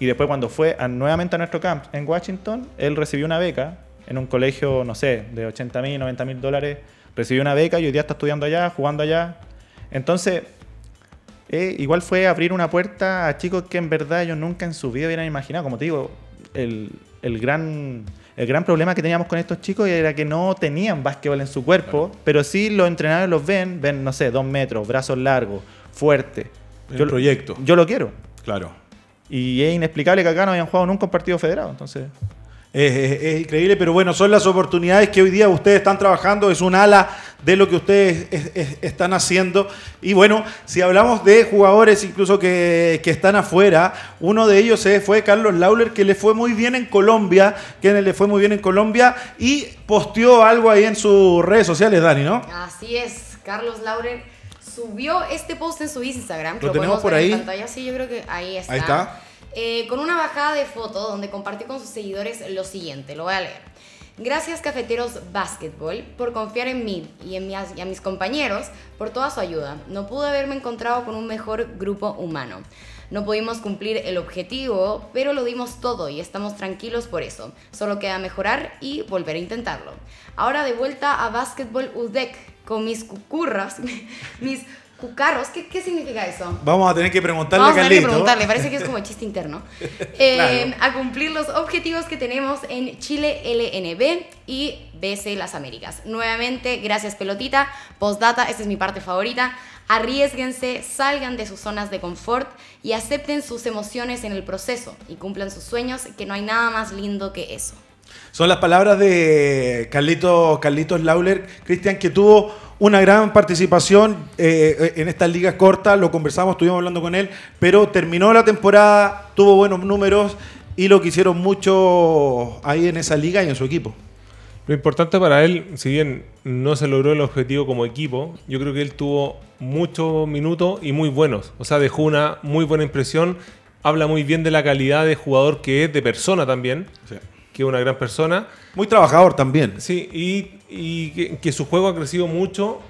Y después cuando fue a- nuevamente a nuestro camp en Washington, él recibió una beca en un colegio, no sé, de 80 mil, 90 mil dólares. Recibió una beca y hoy día está estudiando allá, jugando allá. Entonces, eh, igual fue abrir una puerta a chicos que en verdad ellos nunca en su vida hubieran imaginado. Como te digo, el, el gran, el gran problema que teníamos con estos chicos era que no tenían básquetbol en su cuerpo, pero sí los entrenadores los ven, ven, no sé, dos metros, brazos largos, fuerte. El proyecto. Yo lo quiero. Claro. Y es inexplicable que acá no hayan jugado nunca un partido federado. Entonces, Es, increíble, pero bueno, son las oportunidades que hoy día ustedes están trabajando, es un ala de lo que ustedes es- es- están haciendo. Y bueno, si hablamos de jugadores incluso que, que están afuera, uno de ellos fue Carlos Lauler, que le fue muy bien en Colombia, que le fue muy bien en Colombia y posteó algo ahí en sus redes sociales, Dani, ¿no? Así es, Carlos Lauren subió este post en su Instagram. que ¿Lo tenemos podemos por ahí? En pantalla, sí, yo creo que ahí está. Ahí está. Eh, con una bajada de foto donde compartió con sus seguidores lo siguiente, lo voy a leer. Gracias Cafeteros Basketball por confiar en mí y, en mi- y a mis compañeros por toda su ayuda. No pude haberme encontrado con un mejor grupo humano. No pudimos cumplir el objetivo, pero lo dimos todo y estamos tranquilos por eso. Solo queda mejorar y volver a intentarlo. Ahora de vuelta a Basketball UDEC con mis cucurras, mis cucarros. ¿Qué, qué significa eso? Vamos a tener que preguntarle Vamos a tener que preguntarle, parece que es como chiste interno. Eh, Claro. A cumplir los objetivos que tenemos en Chile LNB y BC Las Américas. Nuevamente, gracias pelotita. Postdata, esta es mi parte favorita. Arriesguense, salgan de sus zonas de confort y acepten sus emociones en el proceso y cumplan sus sueños, que no hay nada más lindo que eso. Son las palabras de Carlito, Carlitos Lauler, Cristian, que tuvo una gran participación eh, en estas ligas cortas, lo conversamos, estuvimos hablando con él, pero terminó la temporada, tuvo buenos números y lo quisieron mucho ahí en esa liga y en su equipo. Lo importante para él, si bien no se logró el objetivo como equipo, yo creo que él tuvo muchos minutos y muy buenos. O sea, dejó una muy buena impresión. Habla muy bien de la calidad de jugador que es, de persona también, que es una gran persona. Muy trabajador también. Sí, y, y que, que su juego ha crecido mucho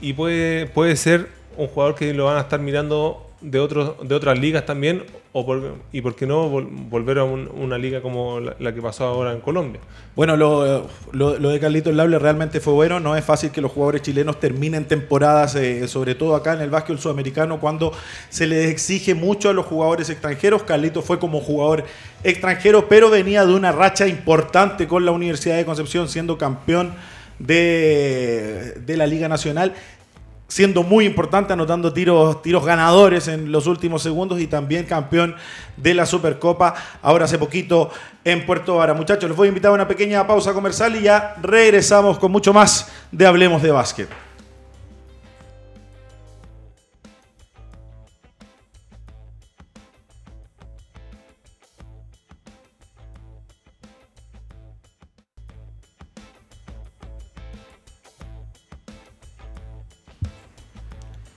y puede, puede ser un jugador que lo van a estar mirando de, otros, de otras ligas también, o y por qué no vol- volver a un- una liga como la, que pasó ahora en Colombia. Bueno, lo, lo- lo de Carlitos Lauler realmente fue bueno. No es fácil que los jugadores chilenos terminen temporadas, eh, sobre todo acá en el básquet sudamericano, cuando se les exige mucho a los jugadores extranjeros. Carlitos fue como jugador extranjero, pero venía de una racha importante con la Universidad de Concepción, siendo campeón de, de la Liga Nacional siendo muy importante, anotando tiros, tiros ganadores en los últimos segundos y también campeón de la Supercopa ahora hace poquito en Puerto Vara. Muchachos, les voy a invitar a una pequeña pausa comercial y ya regresamos con mucho más de Hablemos de Básquet.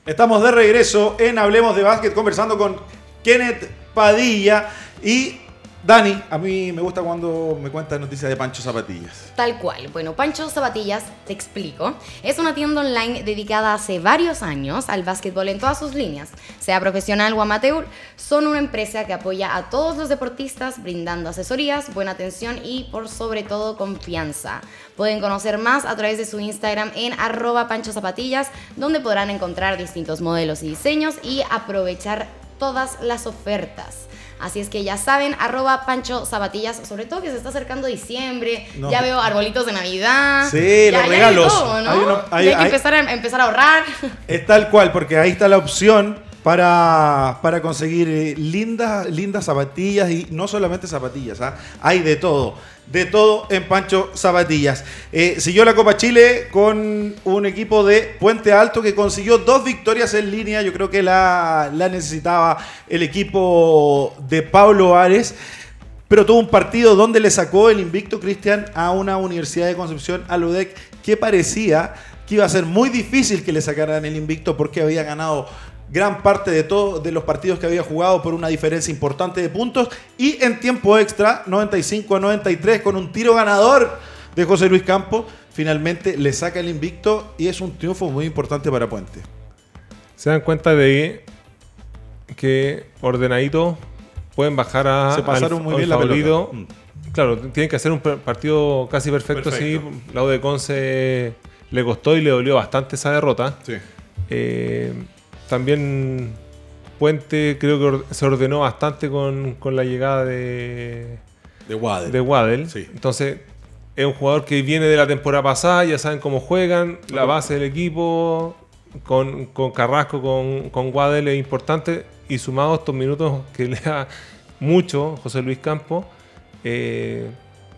Estamos de regreso en Hablemos de Básquet conversando con Kenneth Padilla y Dani. A mí me gusta cuando me cuentas noticias de Pancho Zapatillas. Tal cual. Bueno, Pancho Zapatillas, te explico. Es una tienda online dedicada hace varios años al básquetbol en todas sus líneas. Sea profesional o amateur, son una empresa que apoya a todos los deportistas brindando asesorías, buena atención y por sobre todo confianza. Pueden conocer más a través de su Instagram en arroba Pancho Zapatillas, donde podrán encontrar distintos modelos y diseños y aprovechar todas las ofertas. Así es que ya saben, arroba Pancho Zapatillas, sobre todo que se está acercando diciembre, No. ya veo arbolitos de Navidad. Sí, ya- los ya hay de regalos. todo, ¿no? Hay hay- que empezar a, empezar a ahorrar. Es tal cual, porque ahí está la opción para, para conseguir eh, lindas, lindas zapatillas y no solamente zapatillas, ¿ah? hay de todo, de todo en Pancho Zapatillas. Eh, siguió la Copa Chile con un equipo de Puente Alto que consiguió dos victorias en línea, yo creo que la, la necesitaba el equipo de Pablo Ares. Pero tuvo un partido donde le sacó el invicto Cristian a una Universidad de Concepción, a UDEC, que parecía que iba a ser muy difícil que le sacaran el invicto porque había ganado gran parte de todos de los partidos que había jugado por una diferencia importante de puntos y en tiempo extra 95 a 93 con un tiro ganador de José Luis Campos finalmente le saca el invicto y es un triunfo muy importante para Puente Se dan cuenta de que ordenadito pueden bajar a, Se pasaron al- muy bien la pelota. Claro, tienen que hacer un partido casi perfecto, Perfecto. sí. La U de Conce le costó y le dolió bastante esa derrota. sí. Eh, también Puente creo que se ordenó bastante con, con la llegada de, de Waddell de Waddell. Sí. Entonces, es un jugador que viene de la temporada pasada, ya saben cómo juegan, la base del equipo, con, con Carrasco, con, con Waddell es importante, y sumado estos minutos que le da mucho José Luis Campos, eh,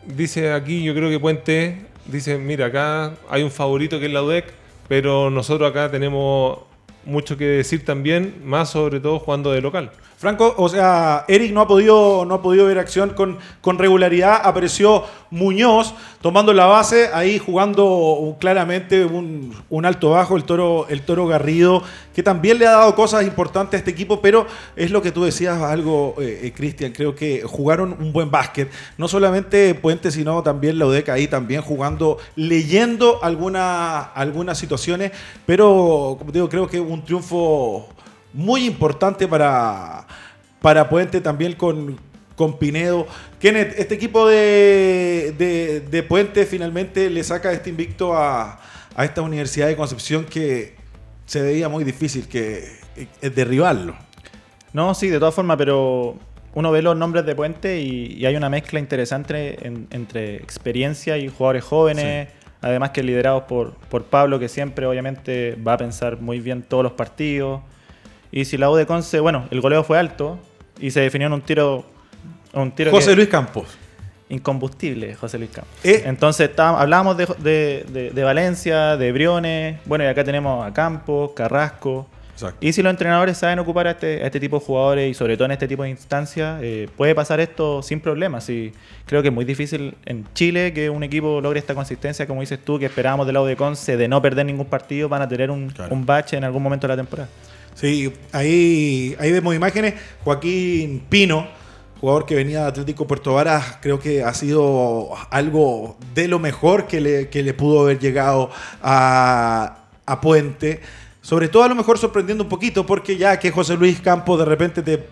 dice aquí, yo creo que Puente dice, mira, acá hay un favorito que es la UDEC, pero nosotros acá tenemos mucho que decir también, más sobre todo jugando de local. Franco, o sea, Eric no ha podido, no ha podido ver acción con, con regularidad. Apareció Muñoz tomando la base, ahí jugando claramente un, un alto bajo, el toro, el toro Garrido, que también le ha dado cosas importantes a este equipo, pero es lo que tú decías algo, eh, eh, Cristian. Creo que jugaron un buen básquet. No solamente Puente, sino también la UDEC ahí también jugando, leyendo alguna- algunas situaciones, pero como digo, creo que un triunfo muy importante para, para Puente también con, con Pinedo. Kenneth, este equipo de, de- de Puente finalmente le saca este invicto a, a esta Universidad de Concepción que se veía muy difícil que, eh, derribarlo. No, sí, de todas formas, pero uno ve los nombres de Puente y, y hay una mezcla interesante en- entre experiencia y jugadores jóvenes, además que liderados por, por Pablo, que siempre obviamente va a pensar muy bien todos los partidos. Y si la U de Conce, bueno, el goleo fue alto y se definió en un tiro... Un tiro José que- Luis Campos. Incombustible, José Luis Campos. Eh. Entonces estábamos- hablábamos de, de- de- de Valencia, de Briones, bueno, y acá tenemos a Campos, Carrasco. Exacto. Y si los entrenadores saben ocupar a este, a este tipo de jugadores y sobre todo en este tipo de instancias, eh, puede pasar esto sin problemas. Y creo que es muy difícil en Chile que un equipo logre esta consistencia, como dices tú, que esperábamos del lado de Conce, de no perder ningún partido, van a tener un, Claro. un bache en algún momento de la temporada. Sí, ahí, ahí vemos imágenes. Joaquín Pino, jugador que venía de Atlético Puerto Varas, creo que ha sido algo de lo mejor que le, que le pudo haber llegado a, a Puente. Sobre todo a lo mejor sorprendiendo un poquito, porque ya que José Luis Campos de repente te,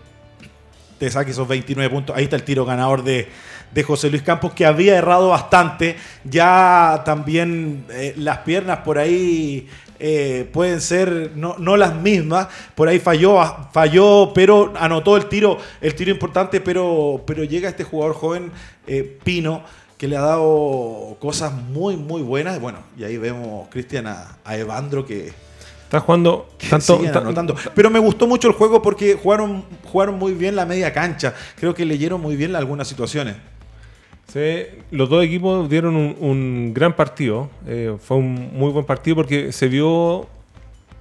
te saque esos 29 puntos. Ahí está el tiro ganador de, de José Luis Campos, que había errado bastante. Ya también eh, las piernas por ahí eh, pueden ser no, no las mismas. Por ahí falló, falló, pero anotó el tiro, el tiro importante, pero, pero llega este jugador joven, eh, Pino, que le ha dado cosas muy, muy buenas. Bueno, y ahí vemos, Cristian, a, a Evandro que Está jugando tanto, siguen ta- anotando. Pero me gustó mucho el juego porque jugaron, jugaron muy bien la media cancha. Creo que leyeron muy bien algunas situaciones. Los dos equipos dieron un, un gran partido. eh, fue un muy buen partido porque se vio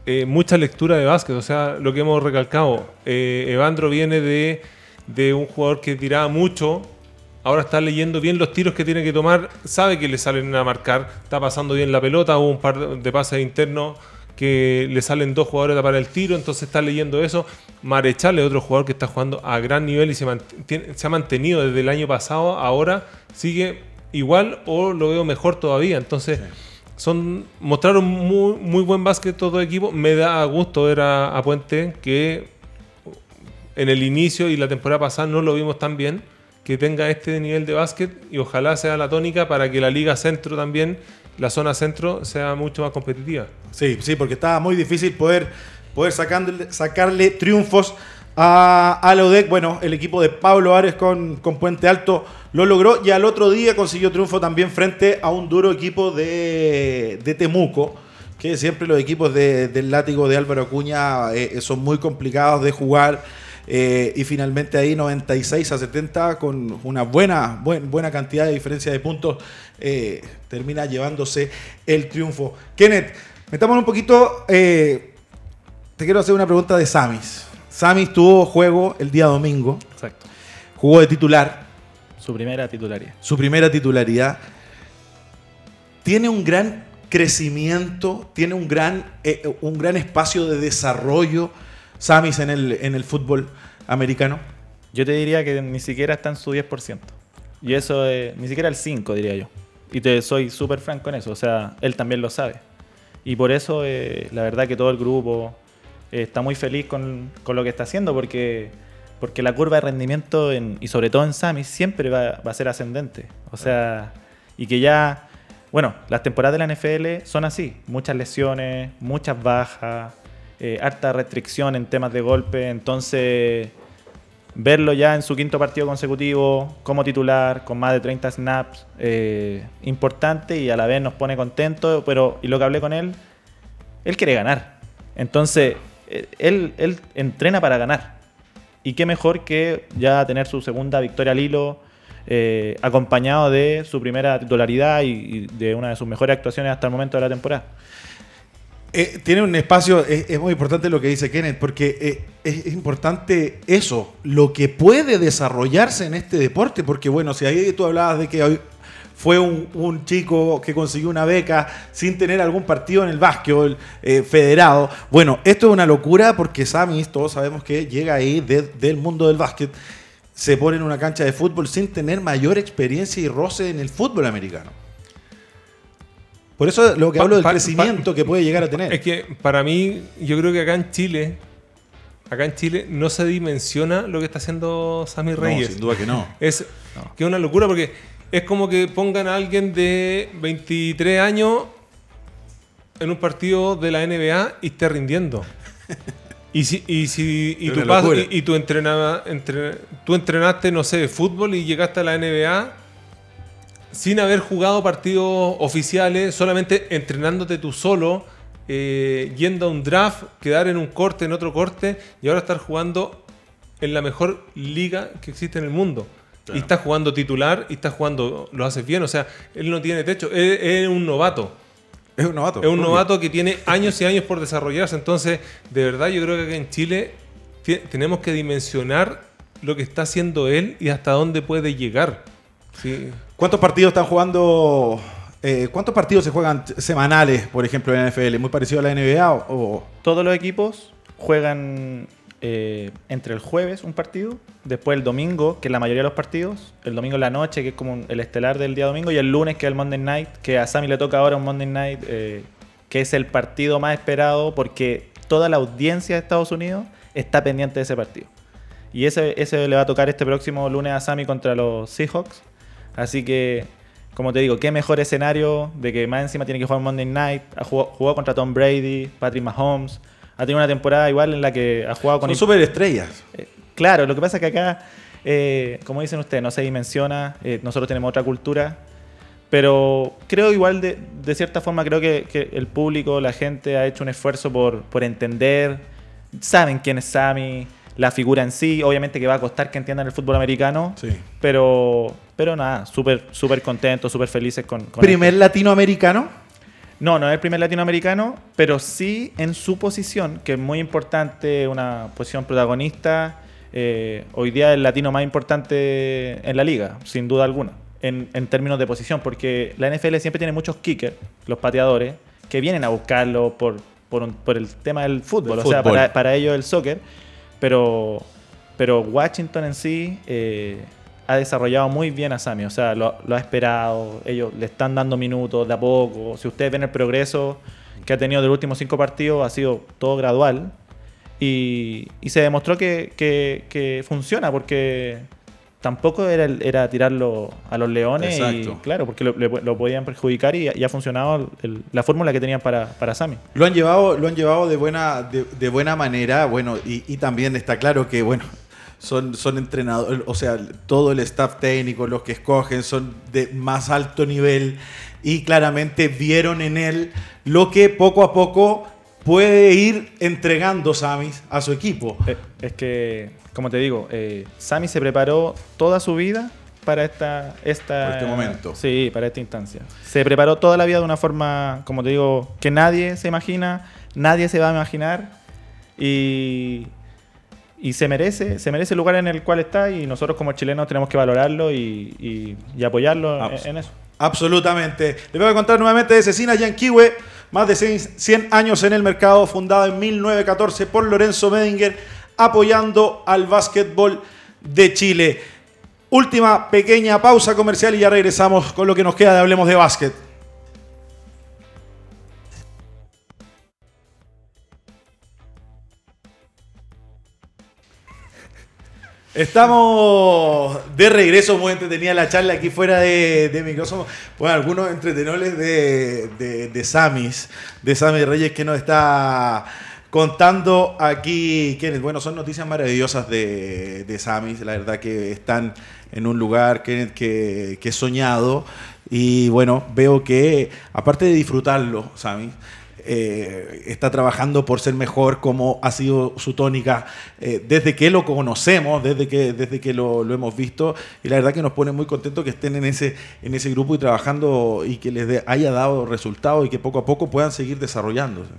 eh, mucha lectura de básquet. O sea, lo que hemos recalcado, eh, Evandro viene de, de un jugador que tiraba mucho. Ahora está leyendo bien los tiros que tiene que tomar. Sabe que le salen a marcar. Está pasando bien la pelota. Hubo un par de pases internos que le salen dos jugadores para el tiro. Entonces está leyendo eso. Marechal es otro jugador que está jugando a gran nivel y se, mantiene- se ha mantenido desde el año pasado. Ahora sigue igual o lo veo mejor todavía. Entonces, son mostraron muy, muy buen básquet todo el equipo. Me da gusto ver a, a Puente que en el inicio y la temporada pasada no lo vimos tan bien. Que tenga este nivel de básquet y ojalá sea la tónica para que la Liga Centro también, la zona centro, sea mucho más competitiva. Sí, sí, porque estaba muy difícil poder, poder sacarle, triunfos A, a la UDEC, bueno, el equipo de Pablo Ares con, con Puente Alto lo logró y al otro día consiguió triunfo también frente a un duro equipo de, de Temuco, que siempre los equipos de- del látigo de Álvaro Acuña eh, son muy complicados de jugar. eh, y finalmente ahí 96 a 70 con una buena, buen- buena cantidad de diferencia de puntos eh, termina llevándose el triunfo. Kenneth, metamos un poquito, te quiero hacer una pregunta de Samis. Samis tuvo juego el día domingo, Exacto. jugó de titular, Su primera titularidad. su primera titularidad. Tiene un gran crecimiento, tiene un gran, eh, un gran espacio de desarrollo Samis en el, en el fútbol americano. Yo te diría que ni siquiera está en su 10%. Y eso es, ni siquiera el 5, diría yo. Y te soy súper franco en eso. O sea, él también lo sabe. Y por eso, eh, la verdad que todo el grupo está muy feliz con, con lo que está haciendo, porque, porque la curva de rendimiento, en- y sobre todo en Sami, siempre va, a ser ascendente. O sea, y que ya, bueno, las temporadas de la NFL son así. Muchas lesiones, muchas bajas, eh, harta restricción en temas de golpe. Entonces verlo ya en su quinto partido consecutivo como titular, con más de 30 snaps, eh, importante y a la vez nos pone contentos, pero y lo que hablé con él, él quiere ganar. Entonces, él, él entrena para ganar. Y qué mejor que ya tener su segunda victoria al hilo, eh, acompañado de su primera titularidad y, de una de sus mejores actuaciones hasta el momento de la temporada. Eh, tiene un espacio, es, es muy importante lo que dice Kenneth, porque eh, es, es importante eso, lo que puede desarrollarse en este deporte, porque bueno, si ahí tú hablabas de que hoy fue un, un chico que consiguió una beca sin tener algún partido en el básquetbol eh, federado, bueno, esto es una locura porque Samis, todos sabemos que llega ahí de- del mundo del básquet, se pone en una cancha de fútbol sin tener mayor experiencia y roce en el fútbol americano. Por eso lo que Pa- hablo del pa- crecimiento pa- que puede llegar a tener. Es que para mí, yo creo que acá en Chile, acá en Chile no se dimensiona lo que está haciendo Sammy No, Reyes. sin duda que no. Es que es una locura porque es como que pongan a alguien de 23 años en un partido de la NBA y esté rindiendo. Y si, y si y una pas- y, y tú, entrenaba- entre- tú entrenaste, no sé, fútbol y llegaste a la NBA sin haber jugado partidos oficiales, solamente entrenándote tú solo, eh, yendo a un draft, quedar en un corte, en otro corte, y ahora estar jugando en la mejor liga que existe en el mundo. Y estás jugando titular y estás jugando, lo haces bien, o sea, él no tiene techo, es un novato. Es un novato. Es un obvio. novato que tiene años y años por desarrollarse. Entonces, de verdad, yo creo que aquí en Chile tenemos que dimensionar lo que está haciendo él y hasta dónde puede llegar. Sí. ¿Cuántos partidos están jugando? eh, ¿Cuántos partidos se juegan semanales, por ejemplo, en la NFL? ¿Muy parecido a la NBA? O, o- Todos los equipos juegan eh, entre el jueves un partido, después el domingo, que es la mayoría de los partidos, el domingo en la noche, que es como el estelar del día domingo, y el lunes, que es el Monday Night, que a Sammy le toca ahora un Monday Night, eh, que es el partido más esperado porque toda la audiencia de Estados Unidos está pendiente de ese partido. Y ese, ese le va a tocar este próximo lunes a Sammy contra los Seahawks. Así que, como te digo, qué mejor escenario de que más encima tiene que jugar Monday Night. Jugado, jugó contra Tom Brady, Patrick Mahomes. Ha tenido una temporada igual en la que ha jugado con... son superestrellas. Eh, claro, lo que pasa es que acá, eh, como dicen ustedes, no se dimensiona. eh, nosotros tenemos otra cultura. Pero creo igual, de, de cierta forma, creo que, que el público, la gente ha hecho un esfuerzo por, por entender. Saben quién es Sammy, la figura en sí. Obviamente que va a costar que entiendan el fútbol americano. Sí. Pero, pero nada, súper súper contentos, súper felices con, con ¿Primer esto. latinoamericano? No, no es el primer latinoamericano, pero sí en su posición, que es muy importante, una posición protagonista. eh, hoy día el latino más importante en la liga, sin duda alguna, en, en términos de posición, porque la NFL siempre tiene muchos kickers, los pateadores, que vienen a buscarlo por, por, un- por el tema del fútbol, o sea, para, para ellos el soccer, pero, pero Washington en sí eh, ha desarrollado muy bien a Sammy, o sea, lo, lo ha esperado, ellos le están dando minutos de a poco, si ustedes ven el progreso que ha tenido de los últimos cinco partidos, ha sido todo gradual, y, y se demostró que, que- que funciona, porque tampoco era, era tirarlo a los leones. Y, Exacto. claro, porque lo, podían perjudicar y, y ha funcionado el- la fórmula que tenían para, para Sami. Lo han llevado, lo han llevado de buena, de, de buena manera, bueno, y, y también está claro que, bueno, son, son entrenadores, o sea, todo el staff técnico, los que escogen, son de más alto nivel y claramente vieron en él lo que poco a poco puede ir entregando Samis a su equipo. Eh, Es que, como te digo, eh, Sami se preparó toda su vida para esta, esta Por este momento. Sí, para esta instancia. Se preparó toda la vida de una forma, como te digo, que nadie se imagina, nadie se va a imaginar y, y se merece, se merece el lugar en el cual está y nosotros como chilenos tenemos que valorarlo y, y- y apoyarlo en eso. Absolutamente. Les voy a contar nuevamente de Cecina Yanquiwe, más de 100 años en el mercado, fundada en 1914 por Lorenzo Medinger, apoyando al básquetbol de Chile. Última pequeña pausa comercial y ya regresamos con lo que nos queda de Hablemos de Básquet. Estamos de regreso, muy entretenida la charla aquí fuera de, de micrófono. Bueno, algunos entretenores de, de, de Samis, de Sami Reyes, que nos está contando aquí. Kenneth. Bueno, son noticias maravillosas de, de Samis. La verdad que están en un lugar Kenneth, que, que he soñado. Y bueno, veo que aparte de disfrutarlo, Samis, eh, está trabajando por ser mejor, como ha sido su tónica eh, desde que lo conocemos, desde que, desde que lo, hemos visto. Y la verdad que nos pone muy contentos que estén en ese, en ese grupo y trabajando y que les haya dado resultados y que poco a poco puedan seguir desarrollándose.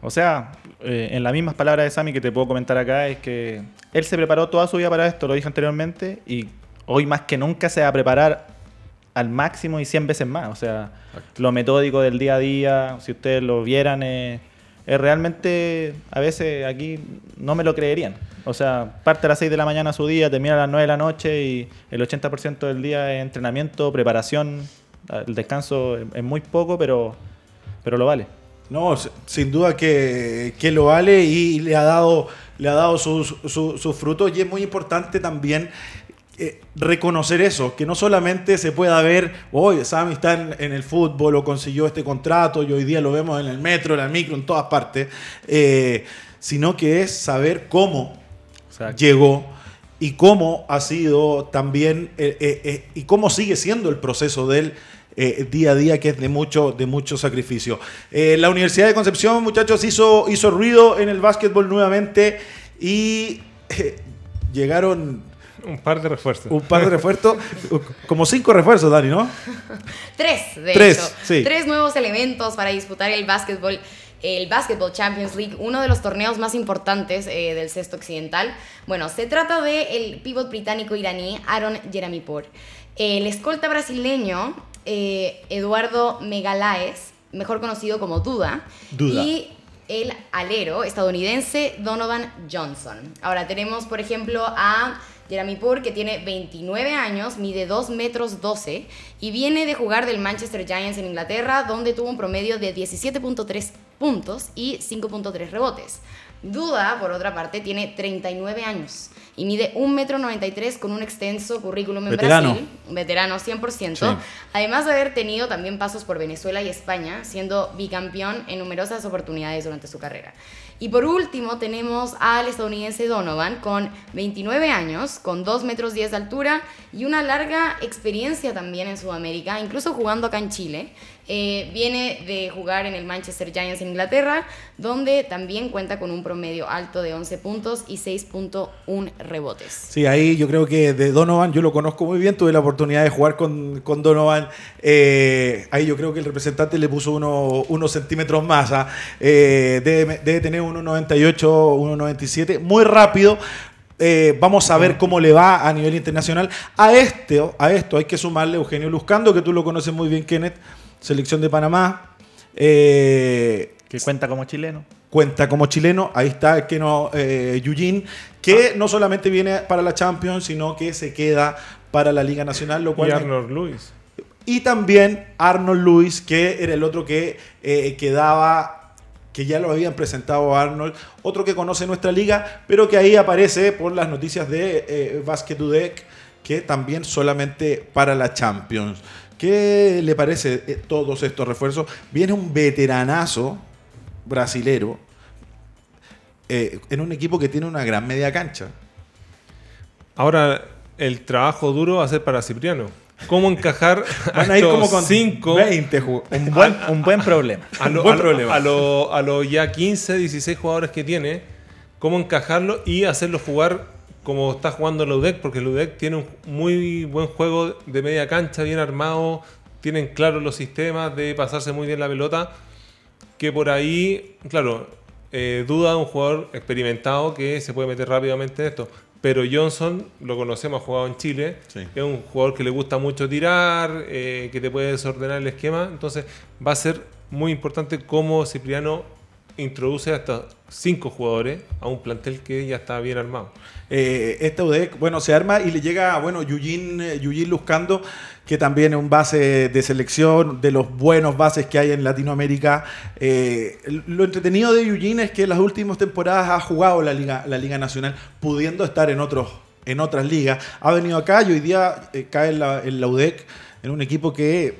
O sea, eh, en las mismas palabras de Sami que te puedo comentar acá, es que él se preparó toda su vida para esto, lo dije anteriormente, y hoy más que nunca se va a preparar al máximo y 100 veces más. O sea, lo metódico del día a día, si ustedes lo vieran, eh, es realmente, a veces aquí no me lo creerían. O sea, parte a las 6 de la mañana su día, termina a las 9 de la noche y el 80% del día es entrenamiento, preparación. El descanso es- muy poco, pero, pero lo vale. No, sin duda que, que lo vale y le ha dado, le ha dado sus, sus- sus frutos y es muy importante también eh, reconocer eso, que no solamente se pueda ver, hoy Sammy está en, en el fútbol o consiguió este contrato y hoy día lo vemos en el metro, en el micro, en todas partes, eh, sino que es saber cómo llegó y cómo ha sido también eh, y cómo sigue siendo el proceso de él eh, día a día que es de mucho de mucho sacrificio. Eh, la Universidad de Concepción, muchachos, hizo hizo ruido en el básquetbol nuevamente y eh, llegaron Un par de refuerzos. un par de refuerzos, como cinco refuerzos, Dani, ¿no? Tres, de Tres, hecho. sí. Tres nuevos elementos para disputar el básquetbol. El Basketball Champions League, uno de los torneos más importantes eh, del sexto occidental. Bueno, se trata del el pívot británico iraní Aaron Jeramipour. El escolta brasileño eh, Eduardo Megalaes, mejor conocido como Duda. Duda. Y el alero estadounidense Donovan Johnson. Ahora tenemos, por ejemplo, a Jeremy Poor, que tiene 29 años, mide 2 metros 12 y viene de jugar del Manchester Giants en Inglaterra, donde tuvo un promedio de 17.3 puntos y 5.3 rebotes. Duda, por otra parte, tiene 39 años y mide 1 metro 93 con un extenso currículum en Veterano. Brasil, veterano 100%, Sí. además de haber tenido también pasos por Venezuela y España, siendo bicampeón en numerosas oportunidades durante su carrera. Y por último tenemos al estadounidense Donovan con 29 años, con 2 metros 10 de altura y una larga experiencia también en Sudamérica, incluso jugando acá en Chile. Eh, viene de jugar en el Manchester Giants en Inglaterra, donde también cuenta con un promedio alto de 11 puntos y 6.1 rebotes. Sí, ahí yo creo que de Donovan, yo lo conozco muy bien, tuve la oportunidad de jugar con, con Donovan. eh, ahí yo creo que el representante le puso uno- unos centímetros más. ¿ah? Eh, debe, tener 1,98, 1,97, muy rápido. Eh, vamos a ver cómo le va a nivel internacional. A, este, a esto hay que sumarle Eugenio Luzcando, que tú lo conoces muy bien, Kenneth, selección de Panamá. Eh, que cuenta como chileno. cuenta como chileno. Ahí está el que no, eh, Yujin, que no solamente viene para la Champions, sino que se queda para la Liga Nacional, lo cual Y me- Arnold Lewis. y también Arnold Lewis, que era el otro que eh, quedaba, que ya lo habían presentado Arnold, otro que conoce nuestra liga, pero que ahí aparece por las noticias de eh, Basket Udec, que también solamente para la Champions. ¿Qué le parece eh, todos estos refuerzos? Viene un veteranazo brasilero eh, en un equipo que tiene una gran media cancha. Ahora, el trabajo duro va a ser para Cipriano. ¿Cómo encajar Van a ir estos como con cinco 20 ju- Un buen, un buen problema. a los Buen problema. a lo- a los ya 15, 16 jugadores que tiene? ¿Cómo encajarlo y hacerlo jugar como está jugando el UDEC? Porque el UDEC tiene un muy buen juego de media cancha, bien armado, tienen claros los sistemas de pasarse muy bien la pelota. Que por ahí, claro, eh, duda un jugador experimentado que se puede meter rápidamente en esto. Pero Johnson, lo conocemos, ha jugado en Chile. Sí. Es un jugador que le gusta mucho tirar, eh, que te puede desordenar el esquema. Entonces va a ser muy importante cómo Cipriano introduce hasta cinco jugadores a un plantel que ya está bien armado. Eh, esta UDEC, bueno, se arma y le llega, bueno, Yuyin, eh, Yuyin Luzcando, que también es un base de selección, de los buenos bases que hay en Latinoamérica. Eh, lo entretenido de Yuyin es que en las últimas temporadas ha jugado la Liga, la Liga Nacional, pudiendo estar en, otros, en otras ligas. Ha venido acá y hoy día eh, cae en la, en UDEC, en un equipo que,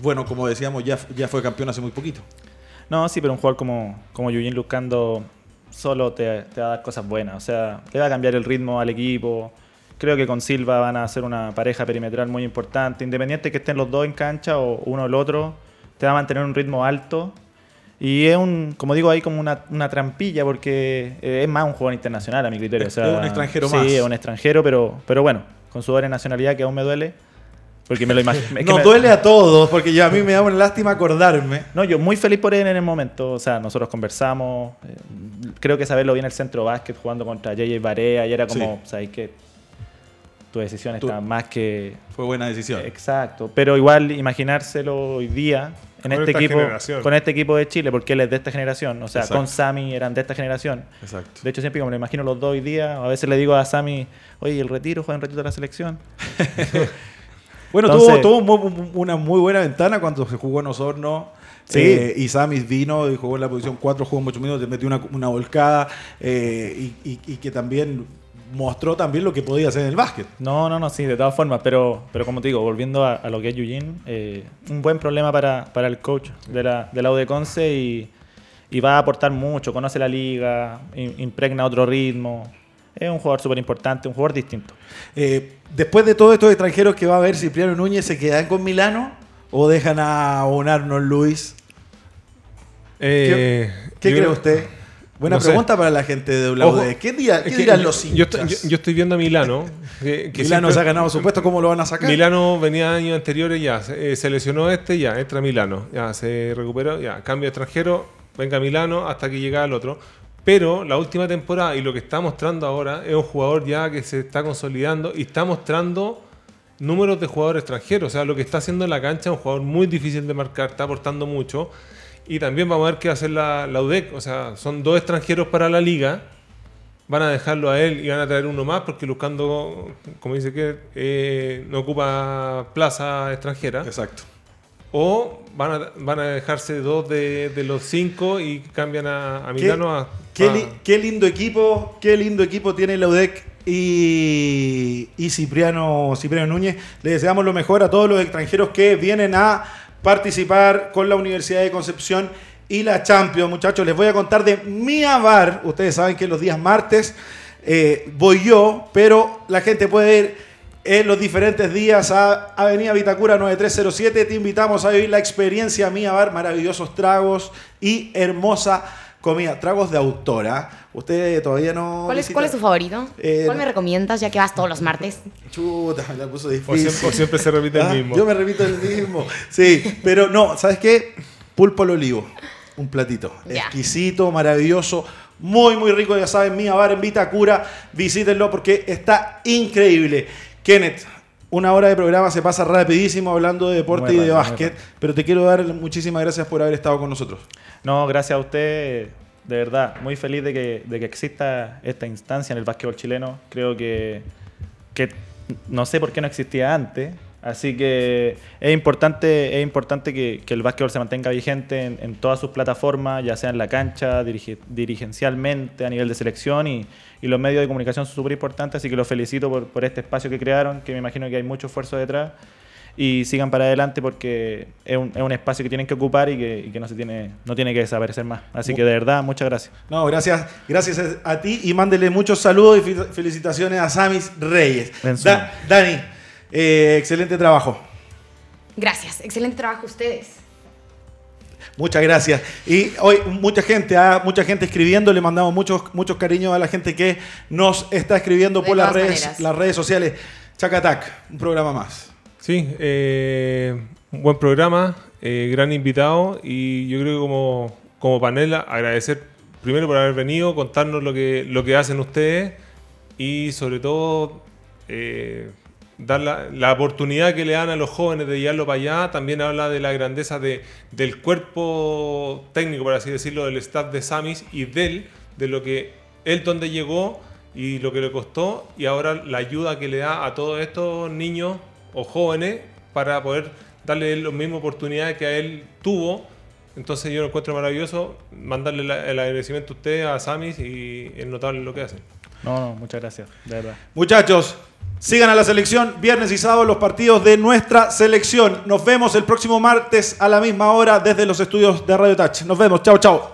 bueno, como decíamos, ya, ya fue campeón hace muy poquito. No, sí, pero un jugador como, como Eugene Lucando solo te, te va a dar cosas buenas. O sea, le va a cambiar el ritmo al equipo. Creo que con Silva van a hacer una pareja perimetral muy importante. Independiente que estén los dos en cancha o uno o el otro, te va a mantener un ritmo alto. Y es un, como digo, ahí como una, una trampilla porque eh, es más un jugador internacional a mi criterio. O Es- sea, es un extranjero sí, más. es un extranjero, pero, pero bueno, con su doble nacionalidad que aún me duele. Porque me lo imagino. Nos duele a todos, porque ya a mí me da una lástima acordarme. No, yo muy feliz por él en el momento. O sea, nosotros conversamos. eh, creo que saberlo bien el centro básquet jugando contra JJ Barea y era como, ¿sabes qué? Tu decisión Tú- está más que. Fue buena decisión. Exacto. Pero igual imaginárselo hoy día en Con este equipo. generación. Con este equipo de Chile, porque él es de esta generación. O sea, Exacto. con Sami eran de esta generación. Exacto. De hecho, siempre como me lo imagino los dos hoy día, a veces le digo a Sami, oye, el retiro, juega en retiro de la selección. Bueno, Entonces- tuvo, tuvo mu- una muy buena ventana cuando se jugó en Osorno. Sí. Eh, y Samis vino y jugó en la posición 4, jugó muchos minutos, metió una, una volcada eh, y, y- y que también mostró también lo que podía hacer en el básquet. No, no, no, sí, de todas formas, pero, pero como te digo, volviendo a, a lo que es Eugene, eh, un buen problema para, para el coach de la, de la Conce y, y va a aportar mucho, conoce la liga, im- impregna otro ritmo, es un jugador súper importante, un jugador distinto. Eh, después de todos estos extranjeros que va a ver Cipriano Núñez, ¿se quedan con Milano o dejan a un Arnold Luis? Eh, ¿Qué cree creo- usted? Buena no sé. pregunta para la gente de UD. ¿Qué, día- qué dirán yo- los hinchas? estoy- yo- yo estoy viendo a Milano. Que, que Milano siempre- se ha ganado su puesto, ¿cómo lo van a sacar? Milano venía años anteriores, ya, se, eh, se lesionó este, ya, entra Milano, ya, se recuperó, ya, cambio de extranjero, venga Milano hasta que llega el otro. Pero la última temporada y lo que está mostrando ahora es un jugador ya que se está consolidando y está mostrando números de jugadores extranjeros. O sea, lo que está haciendo en la cancha es un jugador muy difícil de marcar, está aportando mucho. Y también vamos a ver qué va a hacer la, la UDEC. O sea, son dos extranjeros para la liga. Van a dejarlo a él y van a traer uno más porque buscando, como dice que eh, no ocupa plaza extranjera. Exacto. O van a, van a dejarse dos de, de los cinco y cambian a, a ¿Qué- Milano a, Qué, a- li- qué lindo equipo, qué lindo equipo tiene la UDEC y, y Cipriano, Cipriano Núñez. Le deseamos lo mejor a todos los extranjeros que vienen a participar con la Universidad de Concepción y la Champions. Muchachos, les voy a contar de Mia Bar. Ustedes saben que los días martes eh, voy yo, pero la gente puede ir en los diferentes días a Avenida Vitacura 9307. Te invitamos a vivir la experiencia Mía Bar, maravillosos tragos y hermosa comida. Tragos de autora. Usted todavía no. ¿Cuál es, visita- ¿Cuál es tu favorito? Eh, ¿Cuál me recomiendas ya que vas todos los martes? Chuta, me la puso difícil. siempre, por siempre se repite Ah, el mismo. Yo me repito el mismo. Sí, pero no, ¿sabes qué? Pulpo al olivo. Un platito. Exquisito, maravilloso. Muy, muy rico, ya saben, Mía Bar en Vitacura. Visítenlo porque está increíble. Kenneth, una hora de programa se pasa rapidísimo hablando de deporte Muy y de rápido, básquet, pero te quiero dar muchísimas gracias por haber estado con nosotros. No, gracias a usted, de verdad, muy feliz de que, de que exista esta instancia en el básquetbol chileno. Creo que, que no sé por qué no existía antes, así que es importante, es importante que, que el básquetbol se mantenga vigente en, en todas sus plataformas, ya sea en la cancha, dirige- dirigencialmente, a nivel de selección y, y los medios de comunicación son súper importantes, así que los felicito por, por este espacio que crearon, que me imagino que hay mucho esfuerzo detrás y sigan para adelante porque es un, es un espacio que tienen que ocupar y que, y que no se tiene no tiene que desaparecer más. Así que de verdad, muchas gracias. No, gracias, gracias a ti y mándele muchos saludos y felicitaciones a Samis Reyes. Da- Dani, eh, excelente trabajo. Gracias, excelente trabajo ustedes. Muchas gracias. Y hoy mucha gente, ah, mucha gente escribiendo, le mandamos muchos, muchos cariños a la gente que nos está escribiendo De por las redes, maneras. las redes sociales. Chacatac, un programa más. Sí, eh, un buen programa, eh, gran invitado y yo creo que como, como panel agradecer primero por haber venido, contarnos lo que, lo que hacen ustedes y sobre todo eh, dar la, la oportunidad que le dan a los jóvenes de llevarlo para allá. También habla de la grandeza de, del cuerpo técnico, por así decirlo, del staff de Samis y de él, de lo que él donde llegó y lo que le costó y ahora la ayuda que le da a todos estos niños o jóvenes para poder darle las mismas oportunidades que a él tuvo. Entonces yo lo encuentro maravilloso mandarle la- el agradecimiento a ustedes, a Samis y es notable lo que hacen. No, no, muchas gracias, de verdad. Muchachos, sigan a la selección. Viernes y sábado los partidos de nuestra selección. Nos vemos el próximo martes a la misma hora desde los estudios de Radio Touch. Nos vemos. Chao, chao.